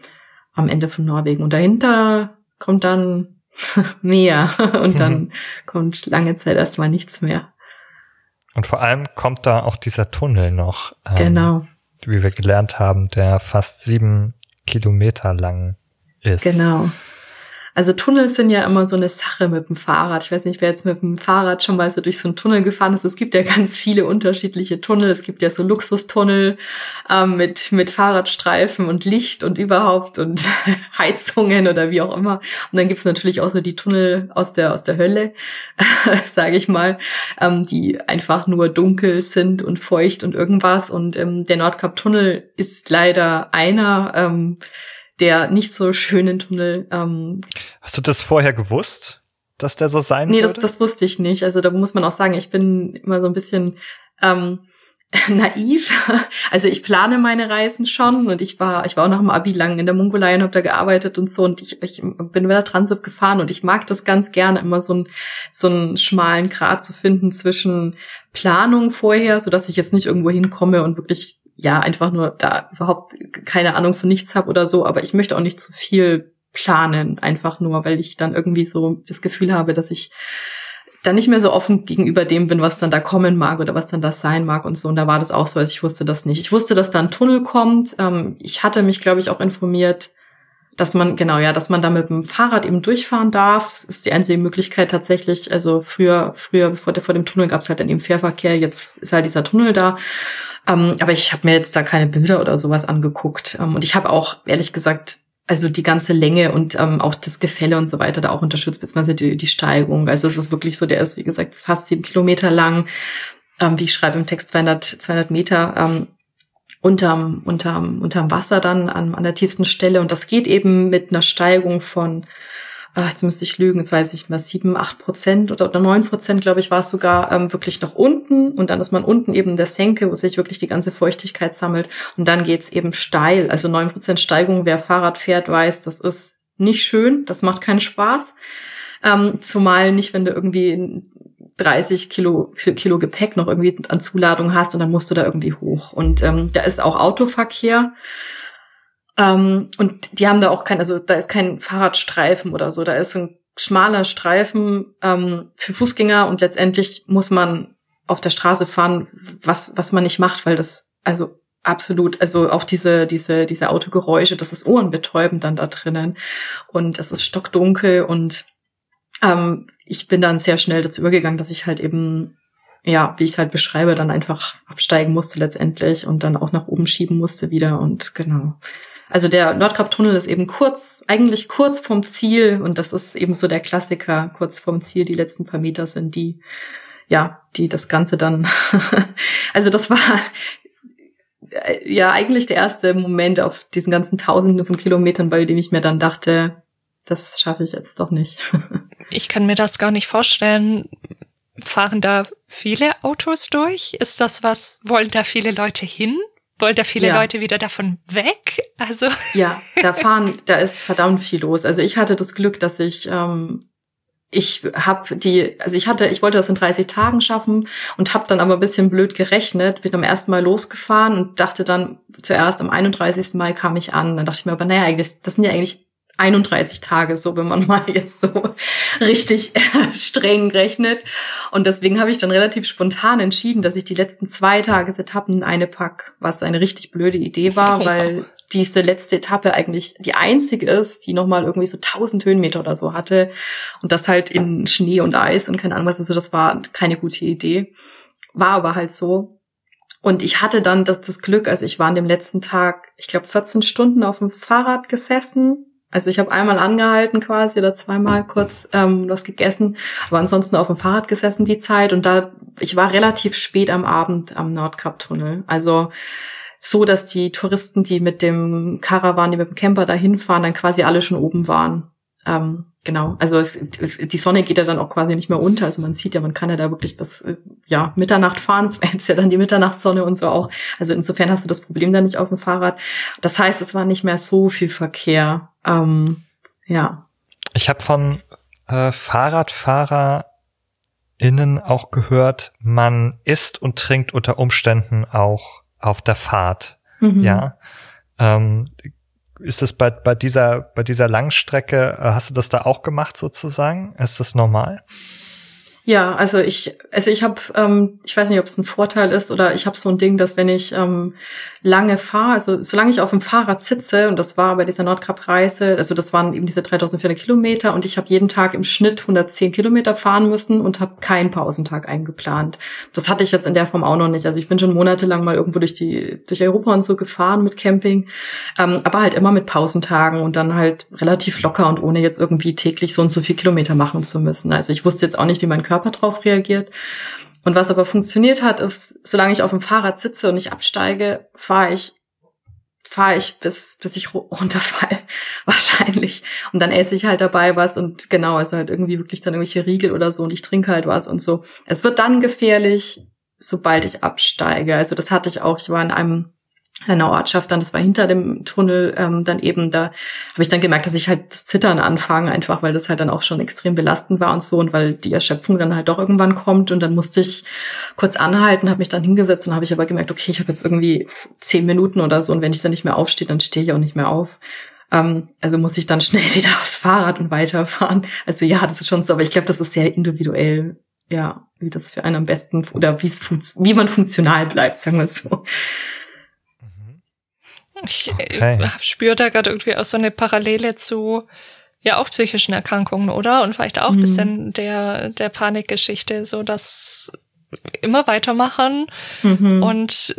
[SPEAKER 2] am Ende von Norwegen. Und dahinter kommt dann [LAUGHS] Meer [LAUGHS] und dann mhm. kommt lange Zeit erstmal nichts mehr.
[SPEAKER 1] Und vor allem kommt da auch dieser Tunnel noch.
[SPEAKER 2] Ähm, genau
[SPEAKER 1] wie wir gelernt haben, der fast sieben Kilometer lang ist.
[SPEAKER 2] Genau. Also Tunnels sind ja immer so eine Sache mit dem Fahrrad. Ich weiß nicht, wer jetzt mit dem Fahrrad schon mal so durch so einen Tunnel gefahren ist. Es gibt ja ganz viele unterschiedliche Tunnel. Es gibt ja so Luxustunnel ähm, mit, mit Fahrradstreifen und Licht und überhaupt und [LAUGHS] Heizungen oder wie auch immer. Und dann gibt's natürlich auch so die Tunnel aus der, aus der Hölle, [LAUGHS] sage ich mal, ähm, die einfach nur dunkel sind und feucht und irgendwas. Und ähm, der Nordkap-Tunnel ist leider einer. Ähm, der nicht so schönen Tunnel. Ähm,
[SPEAKER 1] Hast du das vorher gewusst, dass der so sein
[SPEAKER 2] nee,
[SPEAKER 1] würde?
[SPEAKER 2] Nee, das, das wusste ich nicht. Also da muss man auch sagen, ich bin immer so ein bisschen ähm, [LAUGHS] naiv. [LAUGHS] Also ich plane meine Reisen schon und ich war, ich war auch nach dem Abi lang in der Mongolei und habe da gearbeitet und so und ich, ich bin mit der Transip gefahren und ich mag das ganz gerne, immer so, ein, so einen schmalen Grat zu finden zwischen Planung vorher, so dass ich jetzt nicht irgendwo hinkomme und wirklich ja einfach nur da überhaupt keine Ahnung von nichts habe oder so, aber ich möchte auch nicht zu viel planen, einfach nur, weil ich dann irgendwie so das Gefühl habe, dass ich da nicht mehr so offen gegenüber dem bin, was dann da kommen mag oder was dann da sein mag und so. Und da war das auch so, als ich wusste das nicht. Ich wusste, dass da ein Tunnel kommt. Ähm, ich hatte mich, glaube ich, auch informiert, dass man, genau, ja, dass man da mit dem Fahrrad eben durchfahren darf. Das ist die einzige Möglichkeit tatsächlich. Also früher, früher, bevor der, vor dem Tunnel gab es halt dann eben Fährverkehr, jetzt ist halt dieser Tunnel da. Ähm, aber ich habe mir jetzt da keine Bilder oder sowas angeguckt. Ähm, und ich habe auch, ehrlich gesagt, also die ganze Länge und ähm, auch das Gefälle und so weiter da auch unterstützt, beziehungsweise die, die Steigung. Also es ist wirklich so, der ist, wie gesagt, fast sieben Kilometer lang, ähm, wie ich schreibe im Text 200, 200 Meter ähm, unterm, unterm, unterm Wasser dann an, an der tiefsten Stelle. Und das geht eben mit einer Steigung von ach, jetzt müsste ich lügen, jetzt weiß ich mal, sieben, acht Prozent oder, neun Prozent, glaube ich, war es sogar ähm, wirklich nach unten. Und dann ist man unten eben in der Senke, wo sich wirklich die ganze Feuchtigkeit sammelt. Und dann geht's eben steil, also neun Prozent Steigung, wer Fahrrad fährt, weiß, das ist nicht schön, das macht keinen Spaß, ähm, zumal nicht, wenn du irgendwie 30 Kilo, Kilo Gepäck noch irgendwie an Zuladung hast und dann musst du da irgendwie hoch. Und ähm, da ist auch Autoverkehr, ähm, und die haben da auch kein, also da ist kein Fahrradstreifen oder so, da ist ein schmaler Streifen ähm, für Fußgänger und letztendlich muss man auf der Straße fahren, was, was man nicht macht, weil das, also absolut, also auch diese, diese, diese Autogeräusche, das ist ohrenbetäubend dann da drinnen. Und es ist stockdunkel und ähm, ich bin dann sehr schnell dazu übergegangen, dass ich halt eben, ja, wie ich es halt beschreibe, dann einfach absteigen musste letztendlich und dann auch nach oben schieben musste wieder und genau. Also der Nordkap-Tunnel ist eben kurz, eigentlich kurz vom Ziel und das ist eben so der Klassiker, kurz vom Ziel, die letzten paar Meter sind die, ja, die das Ganze dann, [LAUGHS] also das war äh, ja eigentlich der erste Moment auf diesen ganzen Tausenden von Kilometern, bei dem ich mir dann dachte, das schaffe ich jetzt doch nicht. [LAUGHS]
[SPEAKER 3] ich kann mir das gar nicht vorstellen. Fahren da viele Autos durch? Ist das was, wollen da viele Leute hin? Wollen da viele ja. Leute wieder davon weg? Also
[SPEAKER 2] ja, da [LAUGHS] fahren, da ist verdammt viel los. Also ich hatte das Glück, dass ich ähm, ich habe die, also ich hatte, ich wollte das in 30 Tagen schaffen und habe dann aber ein bisschen blöd gerechnet, bin am ersten Mal losgefahren und dachte dann zuerst am 31. Mai kam ich an. Dann dachte ich mir aber, naja, eigentlich, das sind ja eigentlich 31 Tage, so wenn man [LAUGHS] mal jetzt so richtig [LAUGHS] streng rechnet. Und deswegen habe ich dann relativ spontan entschieden, dass ich die letzten zwei Tagesetappen eine pack, was eine richtig blöde Idee war, weil diese letzte Etappe eigentlich die einzige ist, die nochmal irgendwie so 1000 Höhenmeter oder so hatte. Und das halt in Schnee und Eis und keine Ahnung was. Also das war keine gute Idee. War aber halt so. Und ich hatte dann das, das Glück, also ich war an dem letzten Tag, ich glaube, 14 Stunden auf dem Fahrrad gesessen also ich habe einmal angehalten quasi oder zweimal kurz ähm, was gegessen, aber ansonsten auf dem Fahrrad gesessen die Zeit und da ich war relativ spät am Abend am Nordkap-Tunnel. Also so, dass die Touristen, die mit dem Caravan, die mit dem Camper dahin fahren, dann quasi alle schon oben waren. Ähm, genau, also es, es, die Sonne geht ja dann auch quasi nicht mehr unter. Also man sieht ja, man kann ja da wirklich bis äh, ja Mitternacht fahren. Es [LAUGHS] jetzt ja dann die Mitternachtssonne und so auch. Also insofern hast du das Problem dann nicht auf dem Fahrrad. Das heißt, es war nicht mehr so viel Verkehr. Ähm, ja.
[SPEAKER 1] Ich habe von äh, FahrradfahrerInnen auch gehört, man isst und trinkt unter Umständen auch auf der Fahrt. Mhm. Ja. Ähm, ist das bei, bei dieser, bei dieser Langstrecke, äh, hast du das da auch gemacht sozusagen? Ist das normal?
[SPEAKER 2] Ja, also ich, also ich habe, ähm, ich weiß nicht, ob es ein Vorteil ist oder ich habe so ein Ding, dass wenn ich ähm, lange fahre, also solange ich auf dem Fahrrad sitze und das war bei dieser Nordkap-Reise, also das waren eben diese 3400 Kilometer und ich habe jeden Tag im Schnitt 110 Kilometer fahren müssen und habe keinen Pausentag eingeplant. Das hatte ich jetzt in der Form auch noch nicht. Also ich bin schon monatelang mal irgendwo durch die durch Europa und so gefahren mit Camping, ähm, aber halt immer mit Pausentagen und dann halt relativ locker und ohne jetzt irgendwie täglich so und so viel Kilometer machen zu müssen. Also ich wusste jetzt auch nicht, wie mein Körper drauf reagiert. Und was aber funktioniert hat, ist, solange ich auf dem Fahrrad sitze und nicht absteige, fahre ich fahre ich bis bis ich runterfall [LAUGHS] wahrscheinlich und dann esse ich halt dabei was und genau also halt irgendwie wirklich dann irgendwelche Riegel oder so und ich trinke halt was und so es wird dann gefährlich sobald ich absteige. Also das hatte ich auch. Ich war in einem einer Ortschaft dann, das war hinter dem Tunnel, ähm, dann eben, da habe ich dann gemerkt, dass ich halt das Zittern anfange, einfach weil das halt dann auch schon extrem belastend war und so und weil die Erschöpfung dann halt doch irgendwann kommt und dann musste ich kurz anhalten, habe mich dann hingesetzt und habe ich aber gemerkt, okay, ich habe jetzt irgendwie zehn Minuten oder so und wenn ich dann nicht mehr aufstehe, dann stehe ich auch nicht mehr auf. Ähm, also muss ich dann schnell [LAUGHS] wieder aufs Fahrrad und weiterfahren. Also ja, das ist schon so, aber ich glaube, das ist sehr individuell, ja, wie das für einen am besten oder wie es wie man funktional bleibt, sagen wir so.
[SPEAKER 3] Ich äh, okay. spüre da gerade irgendwie auch so eine Parallele zu ja auch psychischen Erkrankungen, oder? Und vielleicht auch mhm. bisschen der, der Panikgeschichte, so dass immer weitermachen mhm. und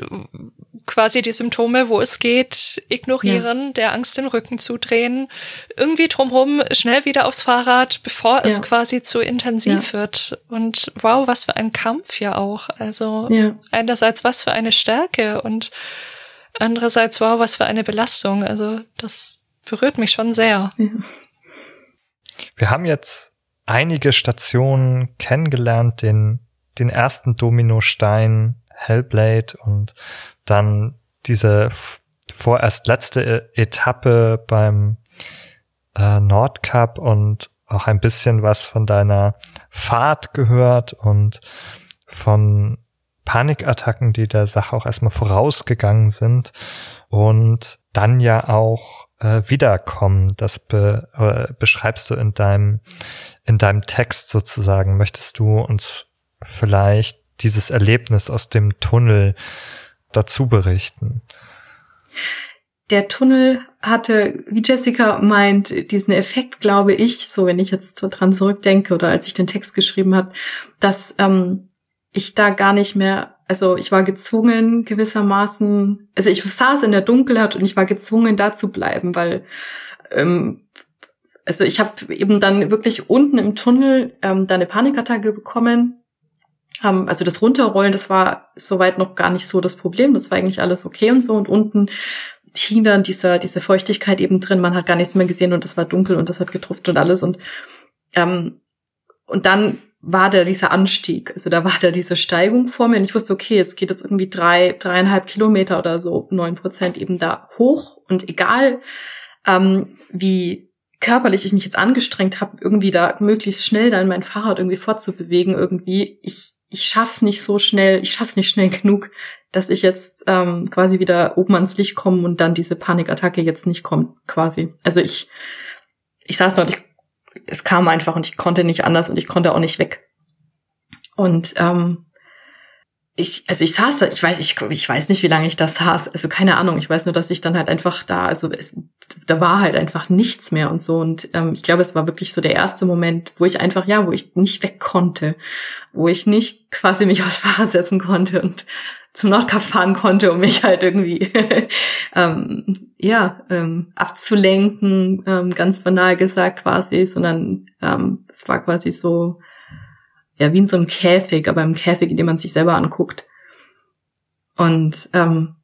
[SPEAKER 3] quasi die Symptome, wo es geht, ignorieren, ja. der Angst den Rücken zudrehen, irgendwie drumherum schnell wieder aufs Fahrrad, bevor es quasi zu intensiv ja. wird. Und wow, was für ein Kampf ja auch. Also einerseits was für eine Stärke und Andererseits, wow, was für eine Belastung. Also das berührt mich schon sehr. Ja.
[SPEAKER 1] Wir haben jetzt einige Stationen kennengelernt, den, den ersten Dominostein, Hellblade und dann diese vorerst letzte e-, Etappe beim äh, Nordcup und auch ein bisschen was von deiner Fahrt gehört und von Panikattacken, die der Sache auch erstmal vorausgegangen sind und dann ja auch äh, wiederkommen. Das be, äh, beschreibst du in deinem in deinem Text sozusagen. Möchtest du uns vielleicht dieses Erlebnis aus dem Tunnel dazu berichten?
[SPEAKER 2] Der Tunnel hatte, wie Jessica meint, diesen Effekt, glaube ich, so wenn ich jetzt dran zurückdenke oder als ich den Text geschrieben habe, dass ähm, ich da gar nicht mehr, also ich war gezwungen gewissermaßen, also ich saß in der Dunkelheit und ich war gezwungen da zu bleiben, weil ähm, also ich habe eben dann wirklich unten im Tunnel ähm, da eine Panikattacke bekommen. Ähm, also das Runterrollen, das war soweit noch gar nicht so das Problem. Das war eigentlich alles okay und so. Und unten hing dann dieser, diese Feuchtigkeit eben drin. Man hat gar nichts mehr gesehen und es war dunkel und das hat getruft und alles. Und, ähm, und dann war da dieser Anstieg. Also da war da diese Steigung vor mir und ich wusste, okay, jetzt geht es irgendwie drei, dreieinhalb Kilometer oder so, neun Prozent eben da hoch und egal, ähm, wie körperlich ich mich jetzt angestrengt habe, irgendwie da möglichst schnell dann mein Fahrrad irgendwie fortzubewegen, irgendwie, ich, ich schaff's nicht so schnell, ich schaff's nicht schnell genug, dass ich jetzt ähm, quasi wieder oben ans Licht komme und dann diese Panikattacke jetzt nicht kommt, quasi. Also ich, ich saß dort, ich es kam einfach und ich konnte nicht anders und ich konnte auch nicht weg. Und ähm, ich, also ich saß ich weiß, ich, ich weiß nicht, wie lange ich da saß, also keine Ahnung, ich weiß nur, dass ich dann halt einfach da, also es, da war halt einfach nichts mehr und so. Und ähm, ich glaube, es war wirklich so der erste Moment, wo ich einfach, ja, wo ich nicht weg konnte, wo ich nicht quasi mich aufs Fahrrad setzen konnte. Und zum Nordkap fahren konnte, um mich halt irgendwie [LAUGHS] ähm, ja ähm, abzulenken, ähm, ganz banal gesagt quasi, sondern ähm, es war quasi so ja wie in so einem Käfig, aber im Käfig, in dem man sich selber anguckt. Und ähm,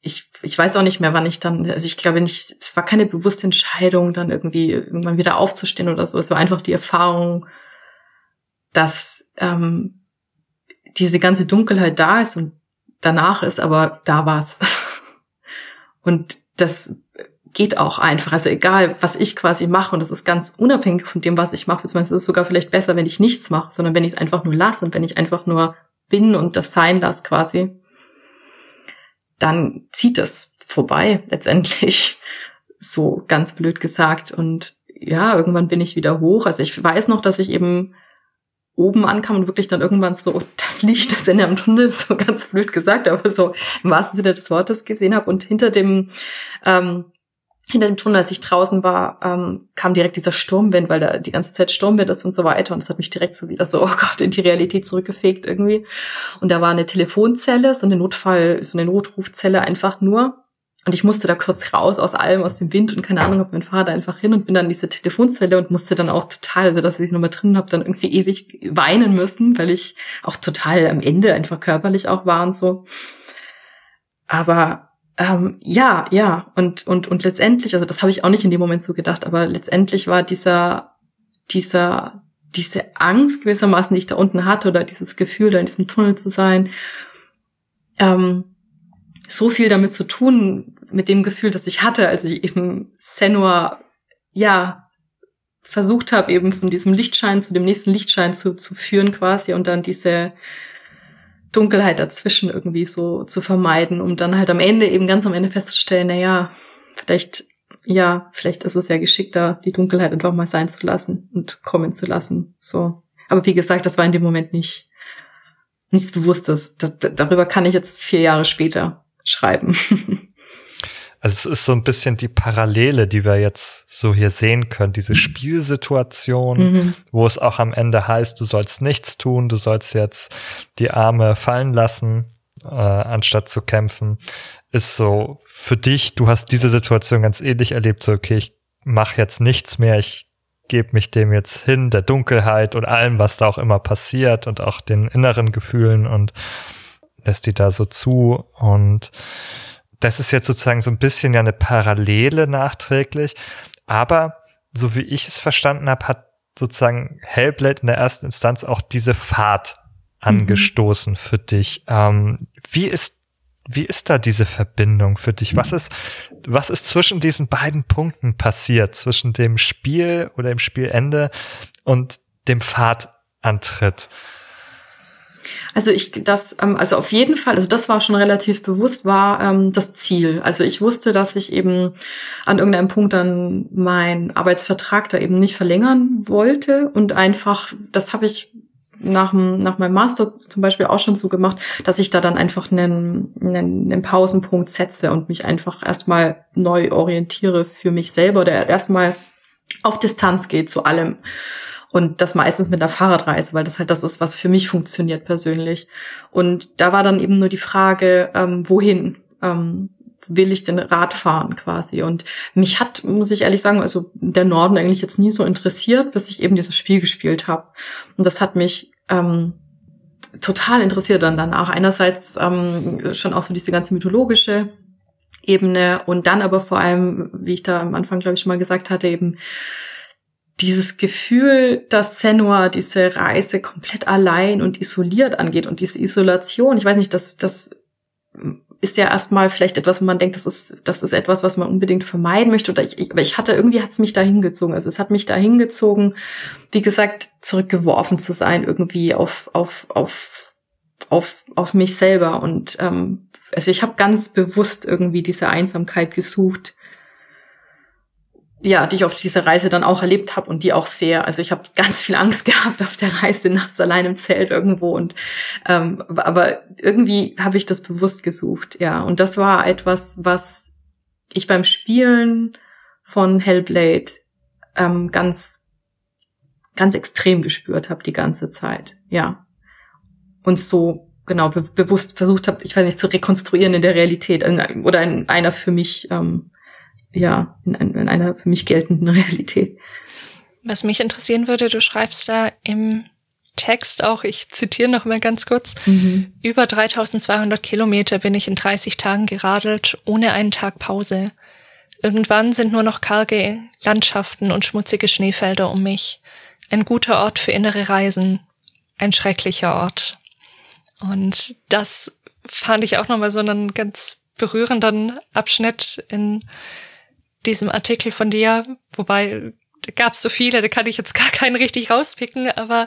[SPEAKER 2] ich, ich weiß auch nicht mehr, wann ich dann, also ich glaube nicht, es war keine bewusste Entscheidung, dann irgendwie irgendwann wieder aufzustehen oder so. Es war einfach die Erfahrung, dass ähm, diese ganze Dunkelheit da ist und danach ist, aber da war's. [LAUGHS] Und das geht auch einfach. Also egal, was ich quasi mache, und das ist ganz unabhängig von dem, was ich mache, beziehungsweise ist es sogar vielleicht besser, wenn ich nichts mache, sondern wenn ich es einfach nur lasse und wenn ich einfach nur bin und das sein lasse quasi, dann zieht es vorbei letztendlich. [LAUGHS] So ganz blöd gesagt. Und ja, irgendwann bin ich wieder hoch. Also ich weiß noch, dass ich eben oben ankam und wirklich dann irgendwann so das Licht, das in dem Tunnel, [LAUGHS] so ganz blöd gesagt, aber so im wahrsten Sinne des Wortes gesehen habe. Und hinter dem, ähm, hinter dem Tunnel, als ich draußen war, ähm, kam direkt dieser Sturmwind, weil da die ganze Zeit Sturmwind ist und so weiter. Und das hat mich direkt so wieder so, oh Gott, in die Realität zurückgefegt irgendwie. Und da war eine Telefonzelle, so eine Notfall, so eine Notrufzelle einfach nur. Und ich musste da kurz raus aus allem, aus dem Wind und keine Ahnung, hab mein Vater einfach hin und bin dann in diese Telefonzelle und musste dann auch total, also dass ich nochmal drin habe, dann irgendwie ewig weinen müssen, weil ich auch total am Ende einfach körperlich auch war und so. Aber ähm, ja, ja, und, und, und letztendlich, also das habe ich auch nicht in dem Moment so gedacht, aber letztendlich war dieser, dieser, diese Angst gewissermaßen, die ich da unten hatte, oder dieses Gefühl, da in diesem Tunnel zu sein, ähm, so viel damit zu tun, mit dem Gefühl, das ich hatte, als ich eben Senua, ja, versucht habe, eben von diesem Lichtschein zu dem nächsten Lichtschein zu, zu führen quasi und dann diese Dunkelheit dazwischen irgendwie so zu vermeiden, um dann halt am Ende eben ganz am Ende festzustellen, na ja, vielleicht, ja, vielleicht ist es ja geschickter, die Dunkelheit einfach mal sein zu lassen und kommen zu lassen, so. Aber wie gesagt, das war in dem Moment nicht, nichts Bewusstes. Das, darüber kann ich jetzt vier Jahre später schreiben.
[SPEAKER 1] Also es ist so ein bisschen die Parallele, die wir jetzt so hier sehen können, diese Spielsituation, mhm. wo es auch am Ende heißt, du sollst nichts tun, du sollst jetzt die Arme fallen lassen, äh, anstatt zu kämpfen, ist so für dich, du hast diese Situation ganz ähnlich erlebt, so okay, ich mache jetzt nichts mehr, ich gebe mich dem jetzt hin, der Dunkelheit und allem, was da auch immer passiert und auch den inneren Gefühlen und lässt die da so zu und das ist jetzt sozusagen so ein bisschen ja eine Parallele nachträglich. Aber so wie ich es verstanden habe, hat sozusagen Hellblade in der ersten Instanz auch diese Fahrt mhm. angestoßen mhm. für dich. Ähm, wie ist wie ist da diese Verbindung für dich? Was ist, was ist zwischen diesen beiden Punkten passiert? Zwischen dem Spiel oder dem Spielende und dem Fahrtantritt?
[SPEAKER 2] Also ich, das, ähm, also auf jeden Fall, also das war schon relativ bewusst, war ähm, das Ziel. Also ich wusste, dass ich eben an irgendeinem Punkt dann meinen Arbeitsvertrag da eben nicht verlängern wollte und einfach, das habe ich nach, nach meinem Master zum Beispiel auch schon so gemacht, dass ich da dann einfach einen, einen, einen Pausenpunkt setze und mich einfach erstmal neu orientiere für mich selber, der erstmal auf Distanz geht zu allem. Und das meistens mit einer Fahrradreise, weil das halt das ist, was für mich funktioniert persönlich. Und da war dann eben nur die Frage, ähm, wohin? Ähm, will ich denn Rad fahren quasi. Und mich hat, muss ich ehrlich sagen, also der Norden eigentlich jetzt nie so interessiert, bis ich eben dieses Spiel gespielt habe. Und das hat mich ähm, total interessiert dann danach. Einerseits ähm, schon auch so diese ganze mythologische Ebene und dann aber vor allem, wie ich da am Anfang, glaube ich, schon mal gesagt hatte, eben dieses Gefühl, dass Senua diese Reise komplett allein und isoliert angeht und diese Isolation, ich weiß nicht, das, das ist ja erstmal vielleicht etwas, wo man denkt, das ist, das ist etwas, was man unbedingt vermeiden möchte. Oder ich, ich, aber ich hatte, irgendwie hat es mich da hingezogen. Also es hat mich da hingezogen, wie gesagt, zurückgeworfen zu sein, irgendwie auf, auf, auf, auf, auf mich selber. Und ähm, also ich habe ganz bewusst irgendwie diese Einsamkeit gesucht ja, die ich auf dieser Reise dann auch erlebt habe und die auch sehr, also ich habe ganz viel Angst [LAUGHS] gehabt auf der Reise nachts allein im Zelt irgendwo und ähm, aber irgendwie habe ich das bewusst gesucht, ja. Und das war etwas, was ich beim Spielen von Hellblade ähm, ganz ganz extrem gespürt habe die ganze Zeit, ja. Und so genau be bewusst versucht habe, ich weiß nicht, zu rekonstruieren in der Realität in, oder in einer für mich ähm, ja, in, in einer für mich geltenden [LAUGHS] Realität.
[SPEAKER 3] Was mich interessieren würde, du schreibst da im Text auch, ich zitiere noch mal ganz kurz, mhm. über 3200 Kilometer bin ich in 30 Tagen geradelt, ohne einen Tag Pause. Irgendwann sind nur noch karge Landschaften und schmutzige Schneefelder um mich. Ein guter Ort für innere Reisen. Ein schrecklicher Ort. Und das fand ich auch nochmal so einen ganz berührenden Abschnitt in diesem Artikel von dir, wobei gab es so viele, da kann ich jetzt gar keinen richtig rauspicken, aber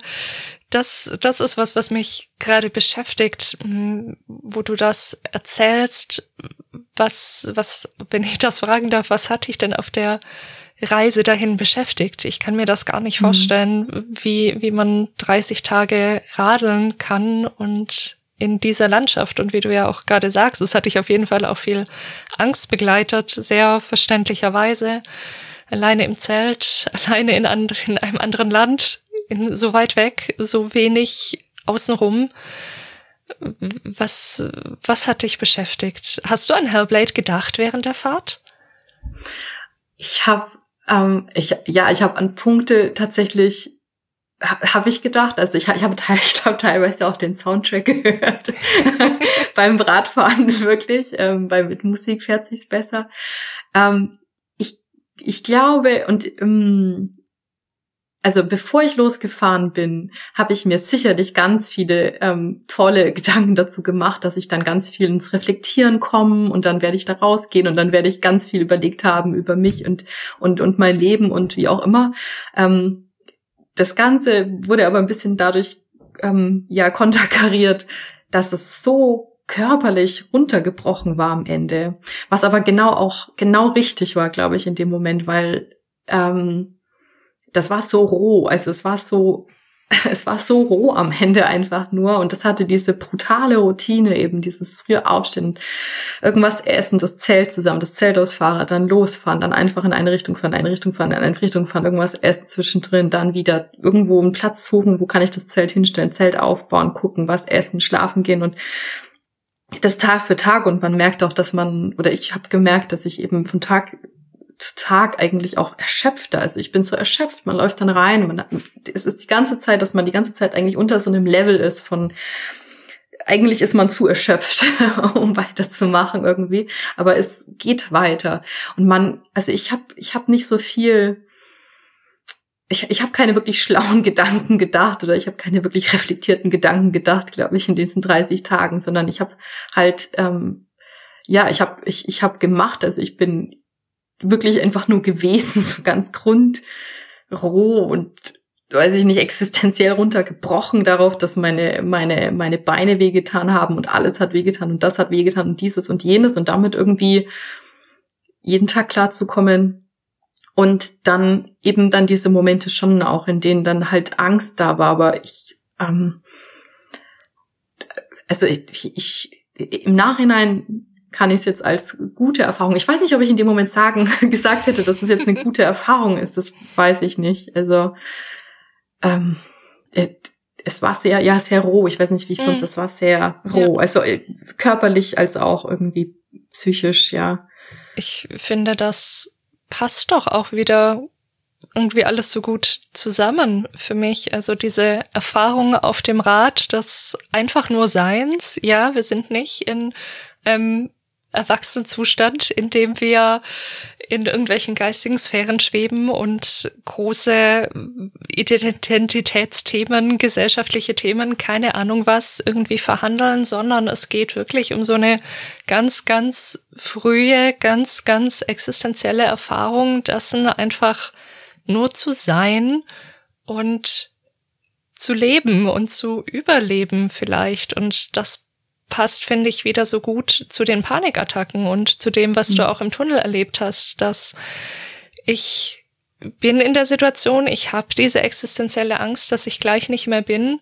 [SPEAKER 3] das, das ist was, was mich gerade beschäftigt, hm, wo du das erzählst. Was, was, wenn ich das fragen darf, was hat dich denn auf der Reise dahin beschäftigt? Ich kann mir das gar nicht mhm. vorstellen, wie, wie man 30 Tage radeln kann und in dieser Landschaft. Und wie du ja auch gerade sagst, es hat dich auf jeden Fall auch viel Angst begleitet, sehr verständlicherweise. Alleine im Zelt, [LAUGHS] alleine in, and in einem anderen Land, in, so weit weg, so wenig außenrum. Was, was hat dich beschäftigt? Hast du an Hellblade gedacht während der Fahrt?
[SPEAKER 2] Ich habe ähm, ich, ja, ich habe an Punkte tatsächlich habe ich gedacht. Also ich, ich habe [LAUGHS] ich hab teilweise auch den Soundtrack [LAUGHS] gehört beim Radfahren [LAUGHS] wirklich, ähm, weil mit Musik fährt sich's besser. Ähm, ich, ich glaube und ähm, also bevor ich losgefahren bin, habe ich mir sicherlich ganz viele ähm, tolle Gedanken dazu gemacht, dass ich dann ganz viel ins Reflektieren komme und dann werde ich da rausgehen und dann werde ich ganz viel überlegt haben über mich und und und mein Leben und wie auch immer. Ähm, das Ganze wurde aber ein bisschen dadurch ähm, ja konterkariert, dass es so körperlich runtergebrochen war am Ende, was aber genau auch genau richtig war, glaube ich, in dem Moment, weil ähm, das war so roh, also es war so, [LAUGHS] es war so roh am Ende einfach nur und das hatte diese brutale Routine eben, dieses frühe Aufstehen, irgendwas essen, das Zelt zusammen, das Zelt ausfahren, dann losfahren, dann einfach in eine Richtung fahren, in eine Richtung fahren, in eine Richtung fahren, irgendwas essen zwischendrin, dann wieder irgendwo einen Platz suchen, wo kann ich das Zelt hinstellen, Zelt aufbauen, gucken, was essen, schlafen gehen und das Tag für Tag und man merkt auch, dass man, oder ich habe gemerkt, dass ich eben von Tag Tag eigentlich auch erschöpfter. Also ich bin so erschöpft, man läuft dann rein. Man, es ist die ganze Zeit, dass man die ganze Zeit eigentlich unter so einem Level ist von eigentlich ist man zu erschöpft, [LAUGHS] um weiterzumachen irgendwie, aber es geht weiter und man, also ich habe ich habe nicht so viel ich, ich habe keine wirklich schlauen [LAUGHS] Gedanken gedacht oder ich habe keine wirklich reflektierten Gedanken gedacht, glaube ich, in diesen 30 Tagen, sondern ich habe halt ähm, ja, ich habe ich, ich habe gemacht, also ich bin wirklich einfach nur gewesen, [LAUGHS] so ganz grundroh und weiß ich nicht, existenziell runtergebrochen darauf, dass meine, meine, meine Beine wehgetan haben und alles hat wehgetan und das hat wehgetan und dieses und jenes und damit irgendwie jeden Tag klarzukommen. Und dann eben dann diese Momente schon auch, in denen dann halt Angst da war, aber ich, ähm, also ich, ich im Nachhinein kann ich es jetzt als gute Erfahrung. Ich weiß nicht, ob ich in dem Moment sagen, [LAUGHS] gesagt hätte, dass es jetzt eine gute [LAUGHS] Erfahrung ist. Das weiß ich nicht. Also ähm, es, war sehr, ja, sehr roh. Ich weiß nicht, wie es sonst. Mhm. Es war sehr roh. Ja. Also äh, körperlich als auch irgendwie psychisch, ja.
[SPEAKER 3] Ich finde, das passt doch auch wieder irgendwie alles so gut zusammen für mich. Also diese Erfahrung auf dem Rad des einfach nur Seins. Ja, wir sind nicht in ähm, Erwachsenenzustand, in dem wir in irgendwelchen geistigen Sphären schweben und große Identitätsthemen, gesellschaftliche Themen, keine Ahnung was, irgendwie verhandeln, sondern es geht wirklich um so eine ganz, ganz frühe, ganz, ganz existenzielle Erfahrung dessen einfach nur zu sein und zu leben und zu überleben vielleicht. Und das passt, finde ich, wieder so gut zu den Panikattacken und zu dem, was mhm. du auch im Tunnel erlebt hast, dass ich bin in der Situation, ich habe diese existenzielle Angst, dass ich gleich nicht mehr bin.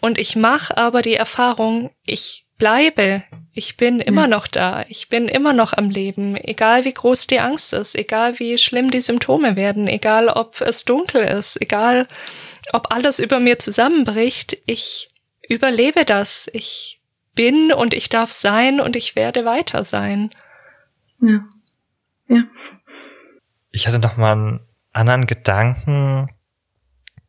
[SPEAKER 3] Und ich mache aber die Erfahrung, ich bleibe, ich bin immer ja. noch da, ich bin immer noch am Leben, egal wie groß die Angst ist, egal wie schlimm die Symptome werden, egal ob es dunkel ist, egal ob alles über mir zusammenbricht, ich überlebe das, ich bin und ich darf sein und ich werde weiter sein.
[SPEAKER 2] Ja. Ja.
[SPEAKER 1] Ich hatte noch mal einen anderen Gedanken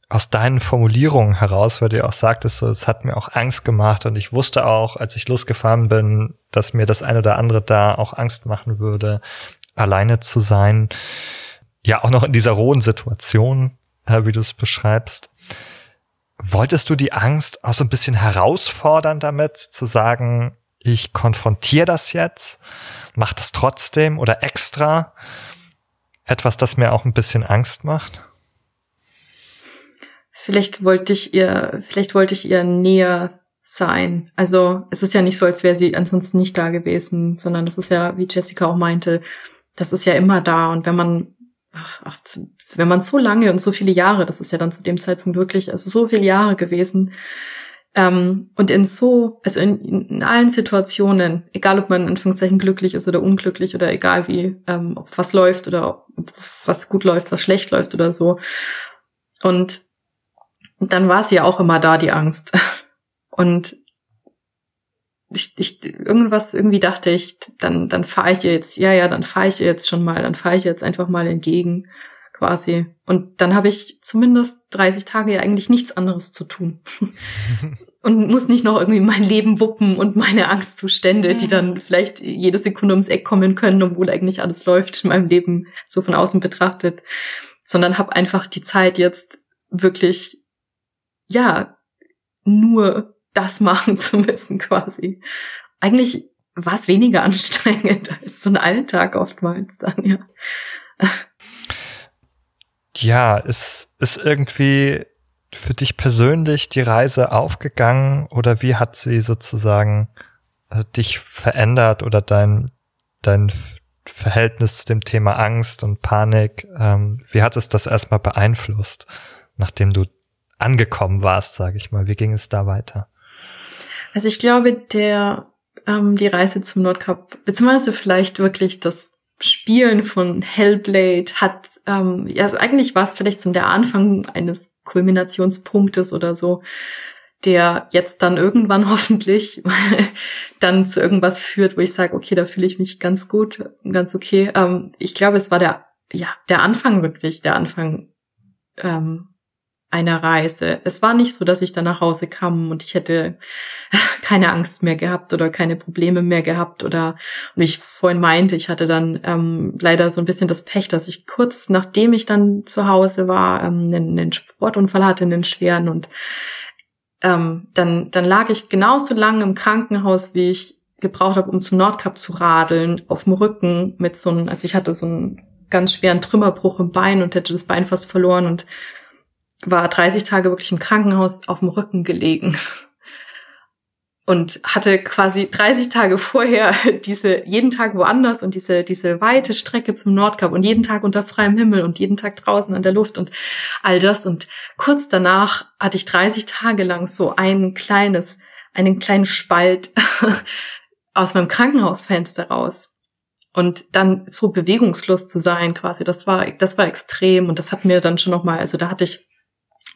[SPEAKER 1] aus deinen Formulierungen heraus, weil du auch sagtest, so, es hat mir auch Angst gemacht und ich wusste auch, als ich losgefahren bin, dass mir das eine oder andere da auch Angst machen würde, alleine zu sein. Ja, auch noch in dieser rohen Situation, wie du es beschreibst. Wolltest du die Angst auch so ein bisschen herausfordern damit, zu sagen, ich konfrontiere das jetzt, mach das trotzdem oder extra? Etwas, das mir auch ein bisschen Angst macht?
[SPEAKER 2] Vielleicht wollte ich ihr, vielleicht wollte ich ihr näher sein. Also es ist ja nicht so, als wäre sie ansonsten nicht da gewesen, sondern das ist ja, wie Jessica auch meinte, das ist ja immer da. Und wenn man ach, wenn man so lange und so viele Jahre, das ist ja dann zu dem Zeitpunkt wirklich, also so viele Jahre gewesen, ähm, und in so, also in, in allen Situationen, egal ob man in Anführungszeichen glücklich ist oder unglücklich oder egal wie, ähm, ob was läuft oder ob was gut läuft, was schlecht läuft oder so. Und dann war sie ja auch immer da, die Angst. [LAUGHS] Und ich, ich irgendwas irgendwie dachte ich, dann dann fahre ich ihr jetzt, ja ja, dann fahre ich ihr jetzt schon mal, dann fahre ich ihr jetzt einfach mal entgegen quasi. Und dann habe ich zumindest 30 Tage ja eigentlich nichts anderes zu tun. [LAUGHS] und muss nicht noch irgendwie mein Leben wuppen und meine Angstzustände, mhm. die dann vielleicht jede Sekunde ums Eck kommen können, obwohl eigentlich alles läuft in meinem Leben so von außen betrachtet, sondern habe einfach die Zeit jetzt wirklich, ja, nur das machen [LAUGHS] zu müssen quasi. Eigentlich war es weniger [LAUGHS] anstrengend als so ein Alltag oftmals dann, ja.
[SPEAKER 1] Ja, ist, ist irgendwie für dich persönlich die Reise aufgegangen oder wie hat sie sozusagen äh, dich verändert oder dein, dein Verhältnis zu dem Thema Angst und Panik, ähm, wie hat es das erstmal beeinflusst, nachdem du angekommen warst, sage ich mal? Wie ging es da weiter?
[SPEAKER 2] Also ich glaube, der ähm, die Reise zum Nordkap, beziehungsweise vielleicht wirklich das Spielen von Hellblade hat, ähm, ja, also eigentlich war es vielleicht so der Anfang eines Kulminationspunktes oder so, der jetzt dann irgendwann [LAUGHS] hoffentlich [LAUGHS] dann zu irgendwas führt, wo ich sage, okay, da fühle ich mich ganz gut, ganz okay. Ähm, ich glaube, es war der, ja, der Anfang wirklich, der Anfang ähm, einer Reise. Es war nicht so, dass ich dann nach Hause kam und ich hätte [LAUGHS] keine Angst mehr gehabt oder keine Probleme mehr gehabt oder und ich vorhin meinte, ich hatte dann ähm, leider so ein bisschen das Pech, dass ich kurz nachdem ich dann zu Hause war, ähm, einen, einen Sportunfall hatte, einen schweren und ähm, dann dann lag ich genauso lange im Krankenhaus, wie ich gebraucht habe, um zum Nordkap zu radeln, auf dem Rücken mit so einem, also ich hatte so einen ganz schweren Trümmerbruch im Bein und hätte das Bein fast verloren und war 30 Tage wirklich im Krankenhaus auf dem Rücken gelegen. Und hatte quasi 30 Tage vorher [LAUGHS] diese jeden Tag woanders und diese diese weite Strecke zum Nordkap und jeden Tag unter freiem Himmel und jeden Tag draußen an der Luft und all das. Und kurz danach hatte ich 30 Tage lang so ein kleines einen kleinen Spalt [LAUGHS] aus meinem Krankenhausfenster raus. Und dann so bewegungslos zu sein quasi das war das war extrem. Und das hat mir dann schon noch mal also da hatte ich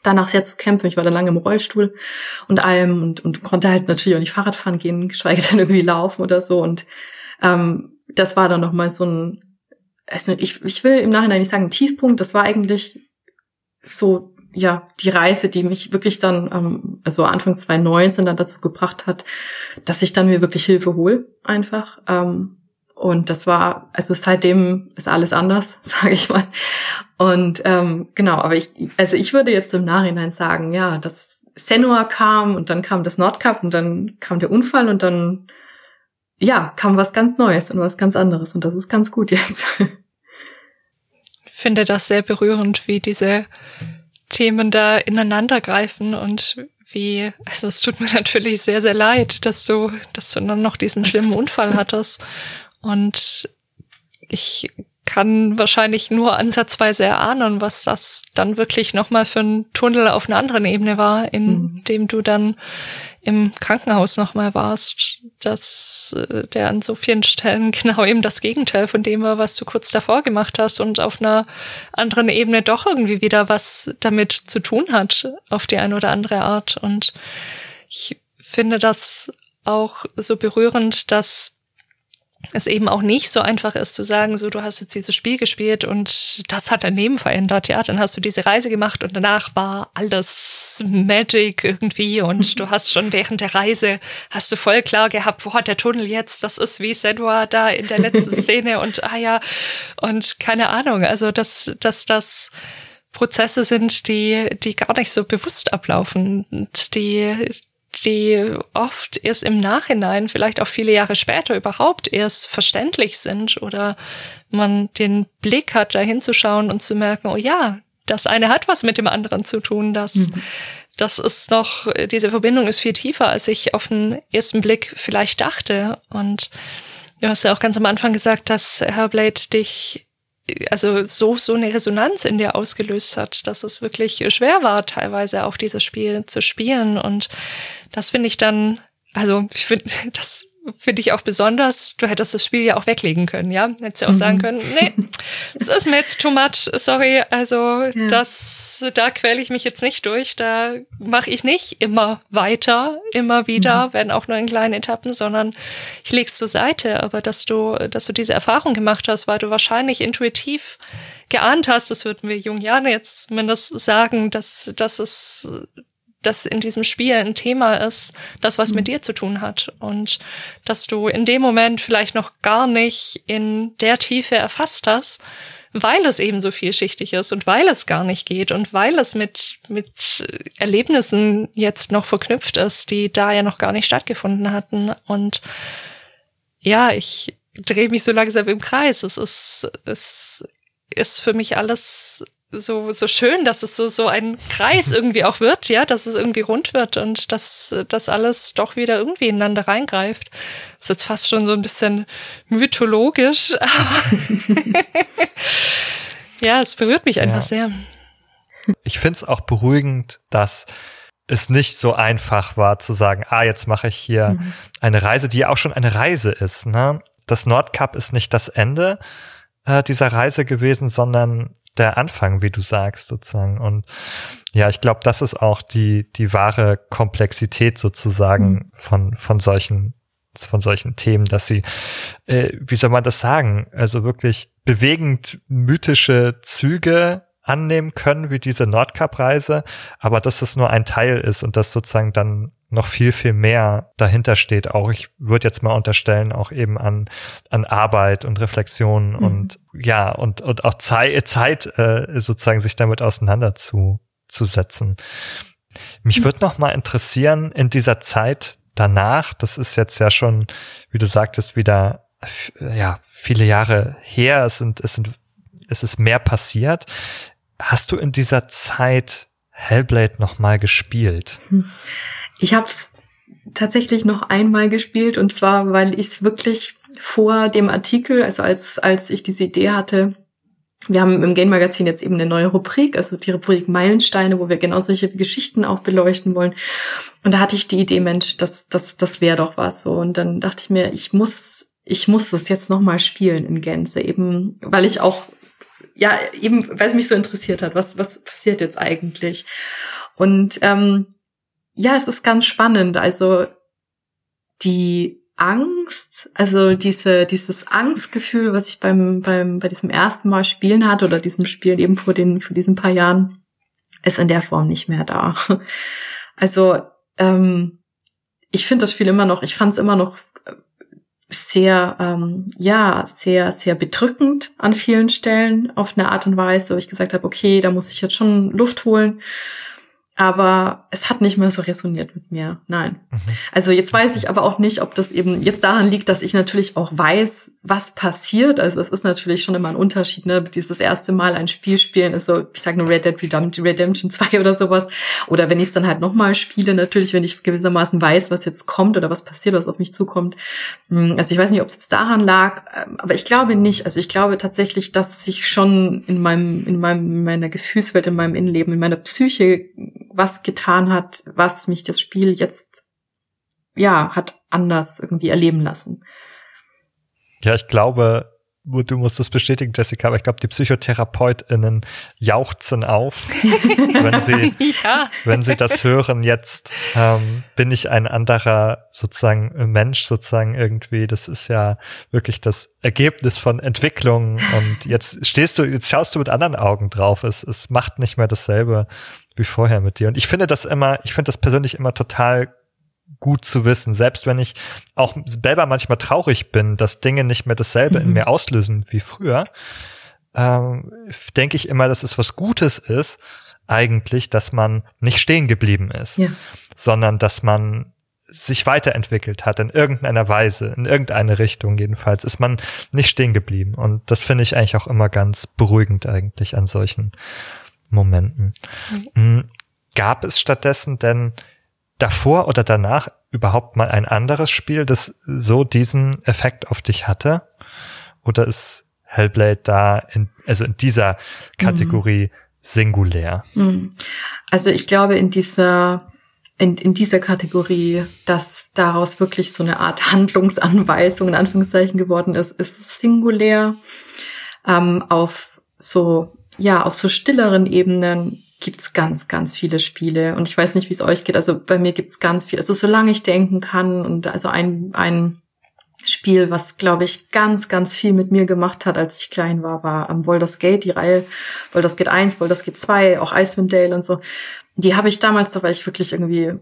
[SPEAKER 2] danach sehr zu kämpfen. Ich war dann lange im Rollstuhl und allem und, und konnte halt natürlich auch nicht Fahrrad fahren gehen, [LAUGHS] geschweige denn irgendwie laufen oder so. Und ähm, das war dann nochmal so ein, also ich, ich will im Nachhinein nicht sagen Tiefpunkt, das war eigentlich so, ja, die Reise, die mich wirklich dann, ähm, also Anfang 2019 dann dazu gebracht hat, dass ich dann mir wirklich Hilfe hole, einfach. Ähm, und das war, also seitdem ist alles anders, [LAUGHS] sage ich mal. Und ähm, genau, aber ich, also ich würde jetzt im Nachhinein sagen, ja, dass Senua kam und dann kam das Nordkap und dann kam der Unfall und dann ja, kam was ganz Neues und was ganz anderes und das ist ganz gut jetzt.
[SPEAKER 3] Ich finde das sehr berührend, wie diese Themen da ineinander greifen und wie, also es tut mir [LAUGHS] natürlich sehr, sehr leid, dass du, dass du dann noch diesen [LAUGHS] schlimmen Unfall hattest. Und ich kann wahrscheinlich nur ansatzweise erahnen, was das dann wirklich nochmal für ein Tunnel auf einer anderen Ebene war, in mhm. dem du dann im Krankenhaus nochmal warst, dass äh, der an so vielen Stellen [LAUGHS] genau eben das Gegenteil von dem war, was du kurz davor gemacht hast und auf einer anderen Ebene doch irgendwie wieder was damit zu tun hat, auf die eine oder andere Art. Und ich finde das auch so berührend, dass es eben auch nicht so einfach ist zu sagen, so du hast jetzt dieses Spiel gespielt und das hat dein Leben verändert, ja, dann hast du diese Reise gemacht und danach war alles Magic irgendwie und du hast schon während der Reise hast du voll klar gehabt, wo hat der Tunnel jetzt, das ist wie Senua da in der letzten [LAUGHS] Szene und ah ja. Und keine Ahnung, also dass dass das Prozesse sind, die die gar nicht so bewusst ablaufen und die die oft erst im Nachhinein, vielleicht auch viele Jahre später überhaupt erst verständlich sind oder man den Blick hat, da hinzuschauen und zu merken, oh ja, das eine hat was mit dem anderen zu tun, das, mhm. das ist noch, diese Verbindung ist viel tiefer, als ich auf den ersten Blick vielleicht dachte. Und du hast ja auch ganz am Anfang gesagt, dass Herblade dich also so, so eine Resonanz in dir ausgelöst hat, dass es wirklich schwer war, teilweise auch dieses Spiel zu spielen. Und das finde ich dann, also ich finde, [LAUGHS] das finde ich auch besonders. Du hättest das Spiel ja auch weglegen können, ja? Hättest ja auch mhm. sagen können, nee, das ist mir jetzt too much, sorry, also ja. das, da quäle ich mich jetzt nicht durch, da mache ich nicht immer weiter, immer wieder, mhm. wenn auch nur in kleinen Etappen, sondern ich leg's zur Seite. Aber dass du, dass du diese Erfahrung gemacht hast, weil du wahrscheinlich intuitiv geahnt hast, das würden wir Jungiane jetzt zumindest sagen, dass, dass es das in diesem Spiel ein Thema ist, das was mit mhm. dir zu tun hat und dass du in dem Moment vielleicht noch gar nicht in der Tiefe erfasst hast, weil es eben so vielschichtig ist und weil es gar nicht geht und weil es mit, mit Erlebnissen jetzt noch verknüpft ist, die da ja noch gar nicht stattgefunden hatten. Und ja, ich drehe mich so langsam im Kreis. Es ist, es ist für mich alles so, so schön, dass es so, so ein Kreis [LAUGHS] irgendwie auch wird, ja, dass es irgendwie rund wird und dass das alles doch wieder irgendwie ineinander reingreift. Das ist jetzt fast schon so ein bisschen mythologisch, [LAUGHS] [LAUGHS] ja, es berührt mich einfach ja. sehr.
[SPEAKER 1] Ich find's auch beruhigend, dass es nicht so einfach war zu sagen, ah, jetzt mache ich hier mhm. eine Reise, die ja auch schon eine Reise ist. Ne? Das Nordkap ist nicht das Ende äh, dieser Reise gewesen, sondern der Anfang, wie du sagst, sozusagen. Und ja, ich glaube, das ist auch die, die wahre Komplexität sozusagen mhm. von, von solchen, von solchen Themen, dass sie, äh, wie soll man das sagen? Also wirklich bewegend mythische Züge annehmen können, wie diese Nordkap-Reise, aber dass es nur ein Teil ist und dass sozusagen dann noch viel, viel mehr dahinter steht. Auch ich würde jetzt mal unterstellen, auch eben an, an Arbeit und Reflexion mhm. und ja, und, und auch Zeit, Zeit äh, sozusagen sich damit auseinanderzusetzen. Mich mhm. würde noch mal interessieren, in dieser Zeit danach, das ist jetzt ja schon, wie du sagtest, wieder ja, viele Jahre her, es sind, es sind, es ist mehr passiert. Hast du in dieser Zeit Hellblade noch mal gespielt? Hm.
[SPEAKER 2] Ich habe es tatsächlich noch einmal gespielt und zwar, weil ich es wirklich vor dem Artikel, also als als ich diese Idee hatte, wir haben im Game Magazin jetzt eben eine neue Rubrik, also die Rubrik Meilensteine, wo wir genau solche Geschichten auch beleuchten wollen. Und da hatte ich die Idee, Mensch, das das das wäre doch was so. Und dann dachte ich mir, ich muss ich muss das jetzt noch mal spielen in Gänze, eben weil ich auch ja, eben, weil es mich so interessiert hat, was, was passiert jetzt eigentlich? Und ähm, ja, es ist ganz spannend. Also die Angst, also diese, dieses Angstgefühl, was ich beim, beim, bei diesem ersten Mal spielen hatte oder diesem Spiel eben vor den, vor diesen paar Jahren, ist in der Form nicht mehr da. Also, ähm, ich finde das Spiel immer noch, ich fand es immer noch sehr, ähm, ja, sehr, sehr bedrückend an vielen Stellen auf eine Art und Weise, wo ich gesagt habe, okay, da muss ich jetzt schon Luft holen aber es hat nicht mehr so resoniert mit mir. Nein. Mhm. Also jetzt weiß ich aber auch nicht, ob das eben jetzt daran liegt, dass ich natürlich auch weiß, was passiert. Also es ist natürlich schon immer ein Unterschied, ne? Dieses erste Mal ein Spiel spielen ist so, ich sage nur Red Dead Redemption 2 [LAUGHS] oder sowas. Oder wenn ich es dann halt nochmal spiele, natürlich, wenn ich gewissermaßen weiß, was jetzt kommt oder was passiert, was auf mich zukommt. Hm, also ich weiß nicht, ob es jetzt daran lag, ähm, aber ich glaube nicht. Also ich glaube tatsächlich, dass sich schon in meinem, in meinem, in meiner Gefühlswelt, in meinem Innenleben, in meiner Psyche was getan hat, was mich das Spiel jetzt ja hat anders irgendwie erleben lassen.
[SPEAKER 1] Ja, ich glaube, du musst das bestätigen, Jessica, aber ich glaube, die PsychotherapeutInnen jauchzen auf, [LAUGHS] wenn sie, ja. wenn sie das hören. Jetzt ähm, bin ich ein anderer sozusagen Mensch, sozusagen irgendwie. Das ist ja wirklich das Ergebnis von Entwicklung. Und jetzt stehst du, jetzt schaust du mit anderen Augen drauf. Es, es macht nicht mehr dasselbe wie vorher mit dir. Und ich finde das immer, ich finde das persönlich immer total gut zu wissen, selbst wenn ich auch selber manchmal traurig bin, dass Dinge nicht mehr dasselbe mhm. in mir auslösen wie früher, ähm, denke ich immer, dass es was Gutes ist, eigentlich, dass man nicht stehen geblieben ist, ja. sondern dass man sich weiterentwickelt hat in irgendeiner Weise, in irgendeine Richtung jedenfalls, ist man nicht stehen geblieben. Und das finde ich eigentlich auch immer ganz beruhigend eigentlich an solchen Momenten. Mhm. Gab es stattdessen denn davor oder danach überhaupt mal ein anderes Spiel, das so diesen Effekt auf dich hatte? Oder ist Hellblade da in, also in dieser Kategorie mhm. singulär?
[SPEAKER 2] Mhm. Also ich glaube in dieser in, in dieser Kategorie, dass daraus wirklich so eine Art [LAUGHS] Handlungsanweisung in Anführungszeichen geworden ist, ist es singulär. Ähm, auf so ja auf so stilleren Ebenen gibt's ganz, ganz viele Spiele. Und ich weiß nicht, wie es euch geht. Also bei mir gibt's ganz viel. Also solange ich denken kann und also ein, ein Spiel, was, glaube ich, ganz, ganz viel mit mir gemacht hat, als ich klein war, war am Baldur's Gate, die Reihe Baldur's Gate 1, Baldur's Gate 2, auch Icewind Dale und so. Die habe ich damals, da war ich wirklich irgendwie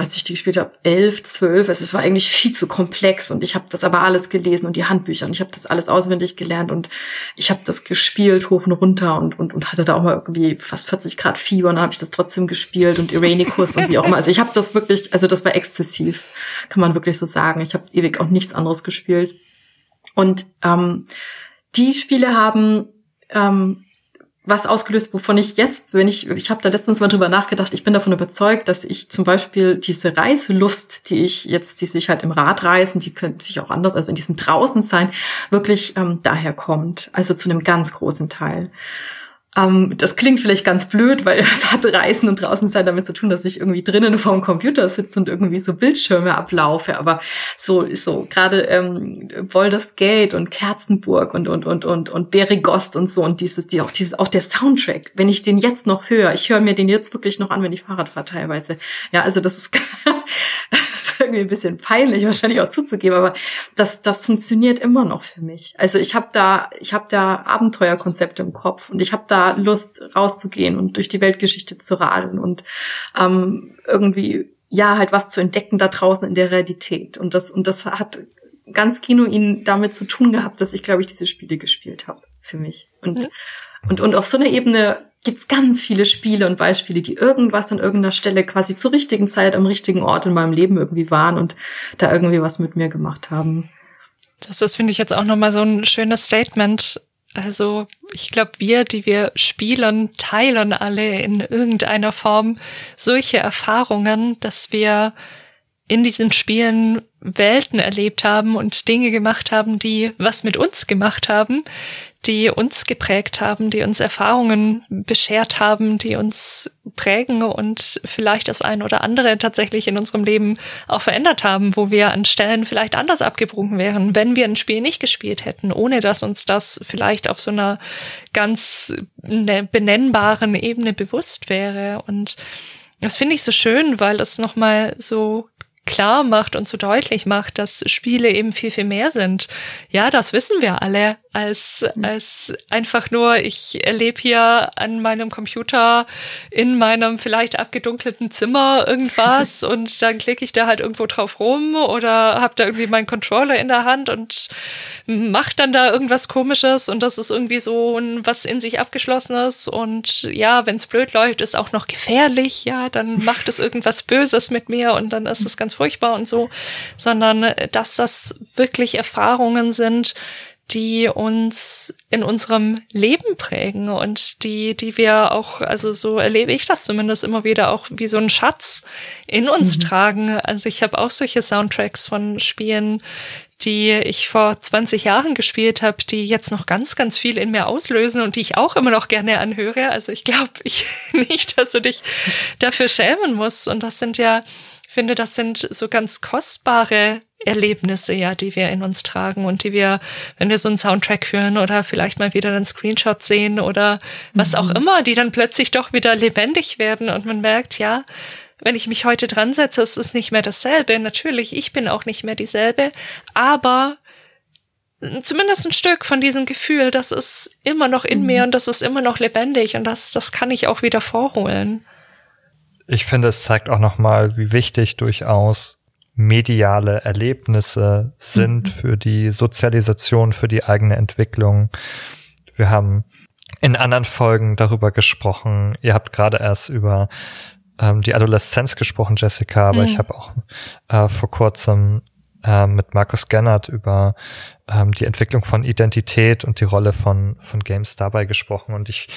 [SPEAKER 2] als ich die gespielt habe, elf, zwölf. Also es war eigentlich viel zu komplex und ich habe das aber alles gelesen und die Handbücher und ich habe das alles auswendig gelernt und ich habe das gespielt hoch und runter und, und, und hatte da auch mal irgendwie fast 40 Grad Fieber und dann habe ich das trotzdem gespielt und Iranicus und wie auch immer. Also ich habe das wirklich, also das war exzessiv, kann man wirklich so sagen. Ich habe ewig auch nichts anderes gespielt. Und ähm, die Spiele haben ähm, was ausgelöst, wovon ich jetzt, wenn ich, ich habe da letztens mal drüber nachgedacht, ich bin davon überzeugt, dass ich zum Beispiel diese Reiselust, die ich jetzt, die sich halt im Rad reisen, die könnte sich auch anders, also in diesem draußen sein, wirklich ähm, daher kommt. Also zu einem ganz großen Teil. Ähm, das klingt vielleicht ganz blöd, weil [LAUGHS] es hat Reisen und draußen sein damit zu tun, dass ich irgendwie drinnen vor dem Computer sitze und irgendwie so Bildschirme ablaufe. Aber so so gerade ähm, Baldur's Gate und Kerzenburg und und und und und Berigost und so und dieses die auch dieses auch der Soundtrack. Wenn ich den jetzt noch höre, ich höre mir den jetzt wirklich noch an, wenn ich Fahrrad fahre teilweise. Ja, also das ist [LAUGHS] [LAUGHS] irgendwie ein bisschen peinlich wahrscheinlich auch zuzugeben, aber das das funktioniert immer noch für mich. Also ich habe da ich habe da Abenteuerkonzepte im Kopf und ich habe da Lust rauszugehen und durch die Weltgeschichte zu radeln und ähm, irgendwie ja halt was zu entdecken da draußen in der Realität und das und das hat ganz Kino ihn damit zu tun gehabt, dass ich glaube ich diese Spiele gespielt habe für mich und ja. und und auf so einer Ebene gibt's ganz viele Spiele und Beispiele, die irgendwas an irgendeiner Stelle quasi zur richtigen Zeit am richtigen Ort in meinem Leben irgendwie waren und da irgendwie was mit mir gemacht haben.
[SPEAKER 3] Das ist, finde ich, jetzt auch nochmal so ein schönes Statement. Also, ich glaube, wir, die wir spielen, teilen alle in irgendeiner Form solche Erfahrungen, dass wir in diesen Spielen Welten erlebt haben und Dinge gemacht haben, die was mit uns gemacht haben, die uns geprägt haben, die uns Erfahrungen beschert haben, die uns prägen und vielleicht das ein oder andere tatsächlich in unserem Leben auch verändert haben, wo wir an Stellen vielleicht anders abgebrochen wären, wenn wir ein Spiel nicht gespielt hätten, ohne dass uns das vielleicht auf so einer ganz ne, benennbaren Ebene bewusst wäre. Und das finde ich so schön, weil es nochmal so klar macht und so deutlich macht, dass Spiele eben viel, viel mehr sind. Ja, das wissen wir alle als, mhm. als einfach nur, ich erlebe hier an meinem Computer in meinem vielleicht abgedunkelten Zimmer irgendwas [LAUGHS] und dann klicke ich da halt irgendwo drauf rum oder habe da irgendwie meinen Controller in der Hand und mache dann da irgendwas komisches und das ist irgendwie so ein, was in sich abgeschlossenes und ja, wenn es blöd läuft, ist auch noch gefährlich, ja, dann [LAUGHS] macht es irgendwas Böses mit mir und dann ist es ganz furchtbar und so, sondern dass das wirklich Erfahrungen sind, die uns in unserem Leben prägen und die, die wir auch, also so erlebe ich das zumindest immer wieder auch wie so ein Schatz in uns mhm. tragen. Also ich habe auch solche Soundtracks von Spielen, die ich vor 20 Jahren gespielt habe, die jetzt noch ganz, ganz viel in mir auslösen und die ich auch immer noch gerne anhöre. Also ich glaube [LAUGHS] ich nicht, dass du dich dafür schämen musst. Und das sind ja, finde, das sind so ganz kostbare Erlebnisse ja, die wir in uns tragen und die wir, wenn wir so einen Soundtrack hören oder vielleicht mal wieder einen Screenshot sehen oder was mhm. auch immer, die dann plötzlich doch wieder lebendig werden und man merkt, ja, wenn ich mich heute dran setze, ist es nicht mehr dasselbe. Natürlich, ich bin auch nicht mehr dieselbe, aber zumindest ein Stück von diesem Gefühl, das ist immer noch in mhm. mir und das ist immer noch lebendig und das, das kann ich auch wieder vorholen.
[SPEAKER 1] Ich finde, es zeigt auch nochmal, wie wichtig durchaus mediale Erlebnisse sind mhm. für die Sozialisation, für die eigene Entwicklung. Wir haben in anderen Folgen darüber gesprochen. Ihr habt gerade erst über ähm, die Adoleszenz gesprochen, Jessica, aber mhm. ich habe auch äh, vor kurzem äh, mit Markus Gennert über ähm, die Entwicklung von Identität und die Rolle von, von Games dabei gesprochen. Und ich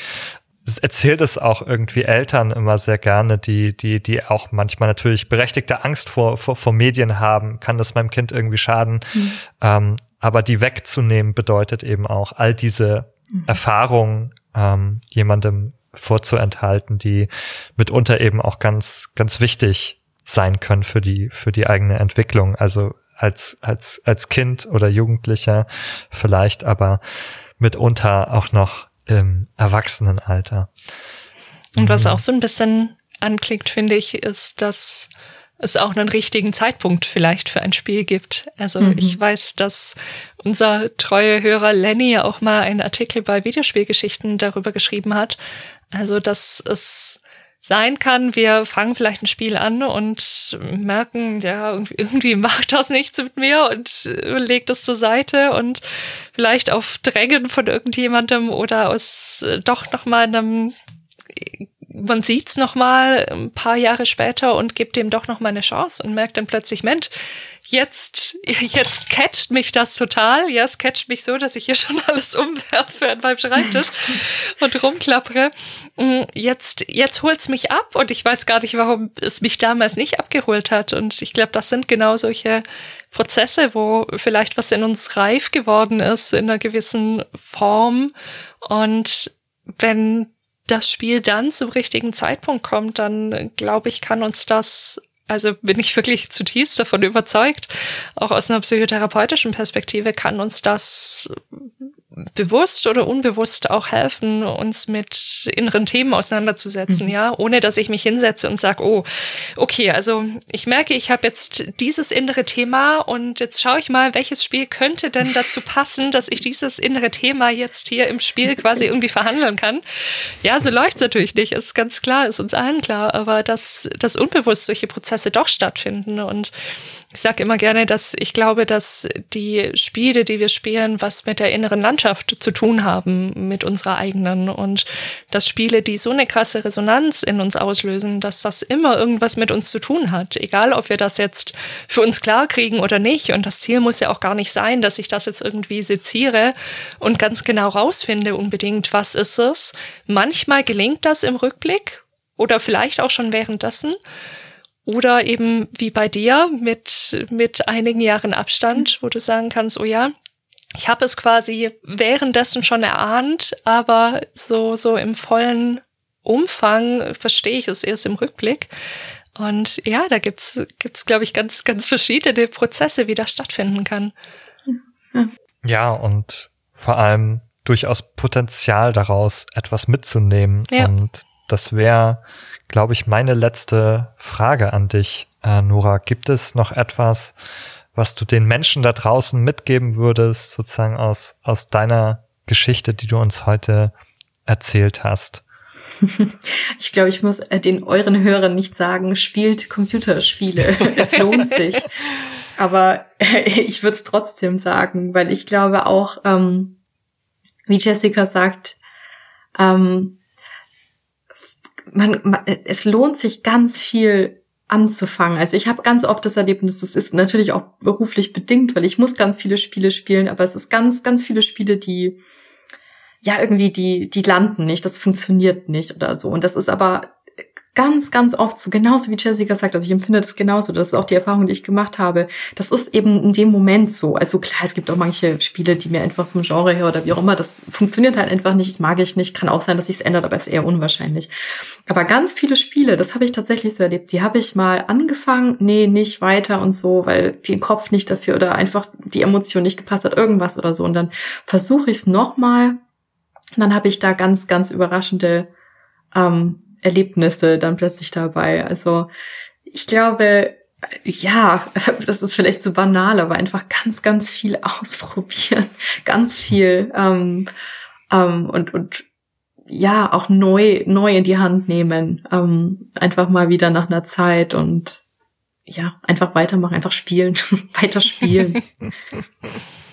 [SPEAKER 1] erzählt es auch irgendwie Eltern immer sehr gerne, die, die, die auch manchmal natürlich berechtigte Angst vor, vor, vor Medien haben. Kann das meinem Kind irgendwie schaden? Mhm. Ähm, aber die wegzunehmen bedeutet eben auch all diese mhm. Erfahrungen ähm, jemandem vorzuenthalten, die mitunter eben auch ganz, ganz wichtig sein können für die, für die eigene Entwicklung. Also als, als, als Kind oder Jugendlicher vielleicht, aber mitunter auch noch im Erwachsenenalter.
[SPEAKER 3] Und was mhm. auch so ein bisschen anklickt, finde ich, ist, dass es auch einen richtigen Zeitpunkt vielleicht für ein Spiel gibt. Also mhm. ich weiß, dass unser treue Hörer Lenny auch mal einen Artikel bei Videospielgeschichten darüber geschrieben hat. Also, dass es sein kann, wir fangen vielleicht ein Spiel an und merken, ja, irgendwie macht das nichts mit mir und äh, legt es zur Seite und vielleicht auf Drängen von irgendjemandem oder aus äh, doch noch mal einem man sieht's noch mal ein paar Jahre später und gibt dem doch noch mal eine Chance und merkt dann plötzlich, Mensch, jetzt, jetzt catcht mich das total. Ja, es catcht mich so, dass ich hier schon alles umwerfe an meinem Schreibtisch und rumklappere. Mm, jetzt, jetzt holt's mich ab und ich weiß gar nicht, warum es mich damals nicht abgeholt hat. Und ich glaube, das sind genau solche Prozesse, wo vielleicht was in uns reif geworden ist in einer gewissen Form. Und wenn das Spiel dann zum richtigen Zeitpunkt kommt, dann glaube ich, kann uns das also bin ich wirklich zutiefst davon überzeugt, auch aus einer psychotherapeutischen Perspektive kann uns das bewusst oder unbewusst auch helfen, uns mit inneren Themen auseinanderzusetzen, mhm. ja, ohne dass ich mich hinsetze und sage, oh, okay, also ich merke, ich habe jetzt dieses innere Thema und jetzt schaue ich mal, welches Spiel könnte denn dazu [LAUGHS] passen, dass ich dieses innere Thema jetzt hier im Spiel quasi irgendwie verhandeln kann. Ja, so läuft's natürlich nicht, ist ganz klar, ist uns allen klar, aber dass, dass unbewusst solche Prozesse doch stattfinden und ich sage immer gerne, dass ich glaube, dass die Spiele, die wir spielen, was mit der inneren Landschaft zu tun haben, mit unserer eigenen. Und dass Spiele, die so eine krasse Resonanz in uns auslösen, dass das immer irgendwas mit uns zu tun hat. Egal, ob wir das jetzt für uns klar kriegen oder nicht. Und das Ziel muss ja auch gar nicht sein, dass ich das jetzt irgendwie seziere und ganz genau rausfinde unbedingt, was ist es. Manchmal gelingt das im Rückblick oder vielleicht auch schon währenddessen. Oder eben wie bei dir mit, mit einigen Jahren Abstand, wo du sagen kannst, oh ja, ich habe es quasi währenddessen schon erahnt, aber so, so im vollen Umfang verstehe ich es erst im Rückblick. Und ja, da gibt's, gibt's, glaube ich, ganz, ganz verschiedene Prozesse, wie das stattfinden kann.
[SPEAKER 1] Ja, und vor allem durchaus Potenzial daraus, etwas mitzunehmen. Ja. Und das wäre glaube ich, meine letzte Frage an dich, äh, Nora. Gibt es noch etwas, was du den Menschen da draußen mitgeben würdest, sozusagen aus, aus deiner Geschichte, die du uns heute erzählt hast? [LAUGHS]
[SPEAKER 2] Ich glaube, ich muss äh, den euren Hörern nicht sagen, spielt Computerspiele. [LAUGHS] es lohnt sich. Aber äh, ich würde es trotzdem sagen, weil ich glaube auch, ähm, wie Jessica sagt, ähm, man, man, es lohnt sich ganz viel anzufangen. Also ich habe ganz oft das Erlebnis, das ist natürlich auch beruflich bedingt, weil ich muss ganz viele Spiele spielen, aber es ist ganz, ganz viele Spiele, die ja irgendwie die, die landen nicht, das funktioniert nicht oder so. Und das ist aber ganz, ganz oft so, genauso wie Jessica sagt, also ich empfinde das genauso, das ist auch die Erfahrung, die ich gemacht habe. Das ist eben in dem Moment so. Also klar, es gibt auch manche Spiele, die mir einfach vom Genre her oder wie auch immer, das funktioniert halt einfach nicht, mag ich nicht, kann auch sein, dass sich es ändert, aber ist eher unwahrscheinlich. Aber ganz viele Spiele, das habe ich tatsächlich so erlebt, die habe ich mal angefangen, nee, nicht weiter und so, weil den Kopf nicht dafür oder einfach die Emotion nicht gepasst hat, irgendwas oder so. Und dann versuche ich es nochmal. Dann habe ich da ganz, ganz überraschende ähm, Erlebnisse dann plötzlich dabei. Also ich glaube, ja, [LAUGHS] das ist vielleicht zu so banal, aber einfach ganz, ganz viel [LAUGHS] ausprobieren, ganz viel ähm, ähm, und und ja auch neu neu in die Hand nehmen, ähm, einfach mal wieder nach einer Zeit und ja einfach weitermachen, einfach spielen, [LAUGHS] weiter spielen.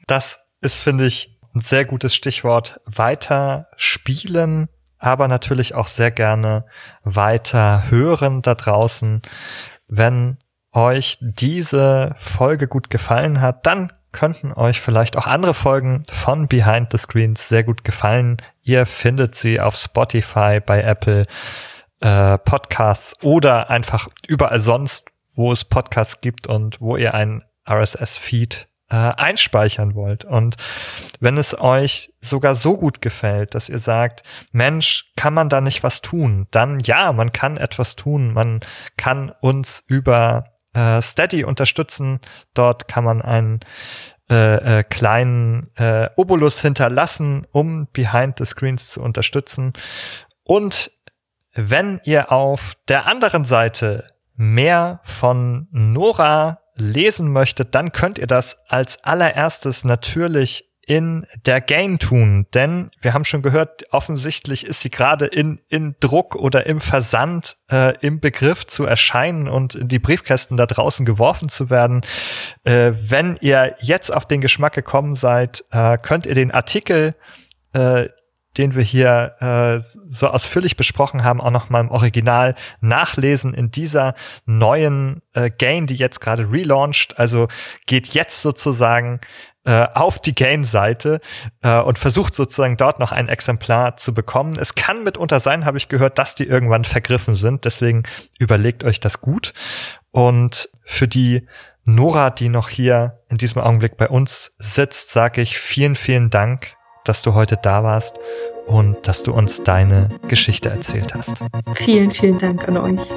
[SPEAKER 1] Das ist finde ich ein sehr gutes Stichwort. Weiter spielen, aber natürlich auch sehr gerne weiter hören da draußen. Wenn euch diese Folge gut gefallen hat, dann könnten euch vielleicht auch andere Folgen von Behind the Screens sehr gut gefallen. Ihr findet sie auf Spotify, bei Apple äh, Podcasts oder einfach überall sonst, wo es Podcasts gibt und wo ihr einen RSS-Feed äh, einspeichern wollt. Und wenn es euch sogar so gut gefällt, dass ihr sagt, Mensch, kann man da nicht was tun? Dann ja, man kann etwas tun. Man kann uns über äh, Steady unterstützen. Dort kann man einen äh, äh, kleinen äh, Obolus hinterlassen, um Behind the Screens zu unterstützen. Und wenn ihr auf der anderen Seite mehr von Nora lesen möchtet, dann könnt ihr das als allererstes natürlich in der Gain tun? Denn wir haben schon gehört, offensichtlich ist sie gerade in, in Druck oder im Versand äh, im Begriff zu erscheinen und in die Briefkästen da draußen geworfen zu werden. Äh, wenn ihr jetzt auf den Geschmack gekommen seid, äh, könnt ihr den Artikel äh, den wir hier äh, so ausführlich besprochen haben, auch noch mal im Original nachlesen in dieser neuen äh, Gain, die jetzt gerade relaunched. Also geht jetzt sozusagen äh, auf die Gain-Seite äh, und versucht sozusagen dort noch ein Exemplar zu bekommen. Es kann mitunter sein, habe ich gehört, dass die irgendwann vergriffen sind. Deswegen überlegt euch das gut. Und für die Nora, die noch hier in diesem Augenblick bei uns sitzt, sage ich vielen, vielen Dank dass du heute da warst und dass du uns deine Geschichte erzählt hast.
[SPEAKER 2] Vielen, vielen Dank an euch.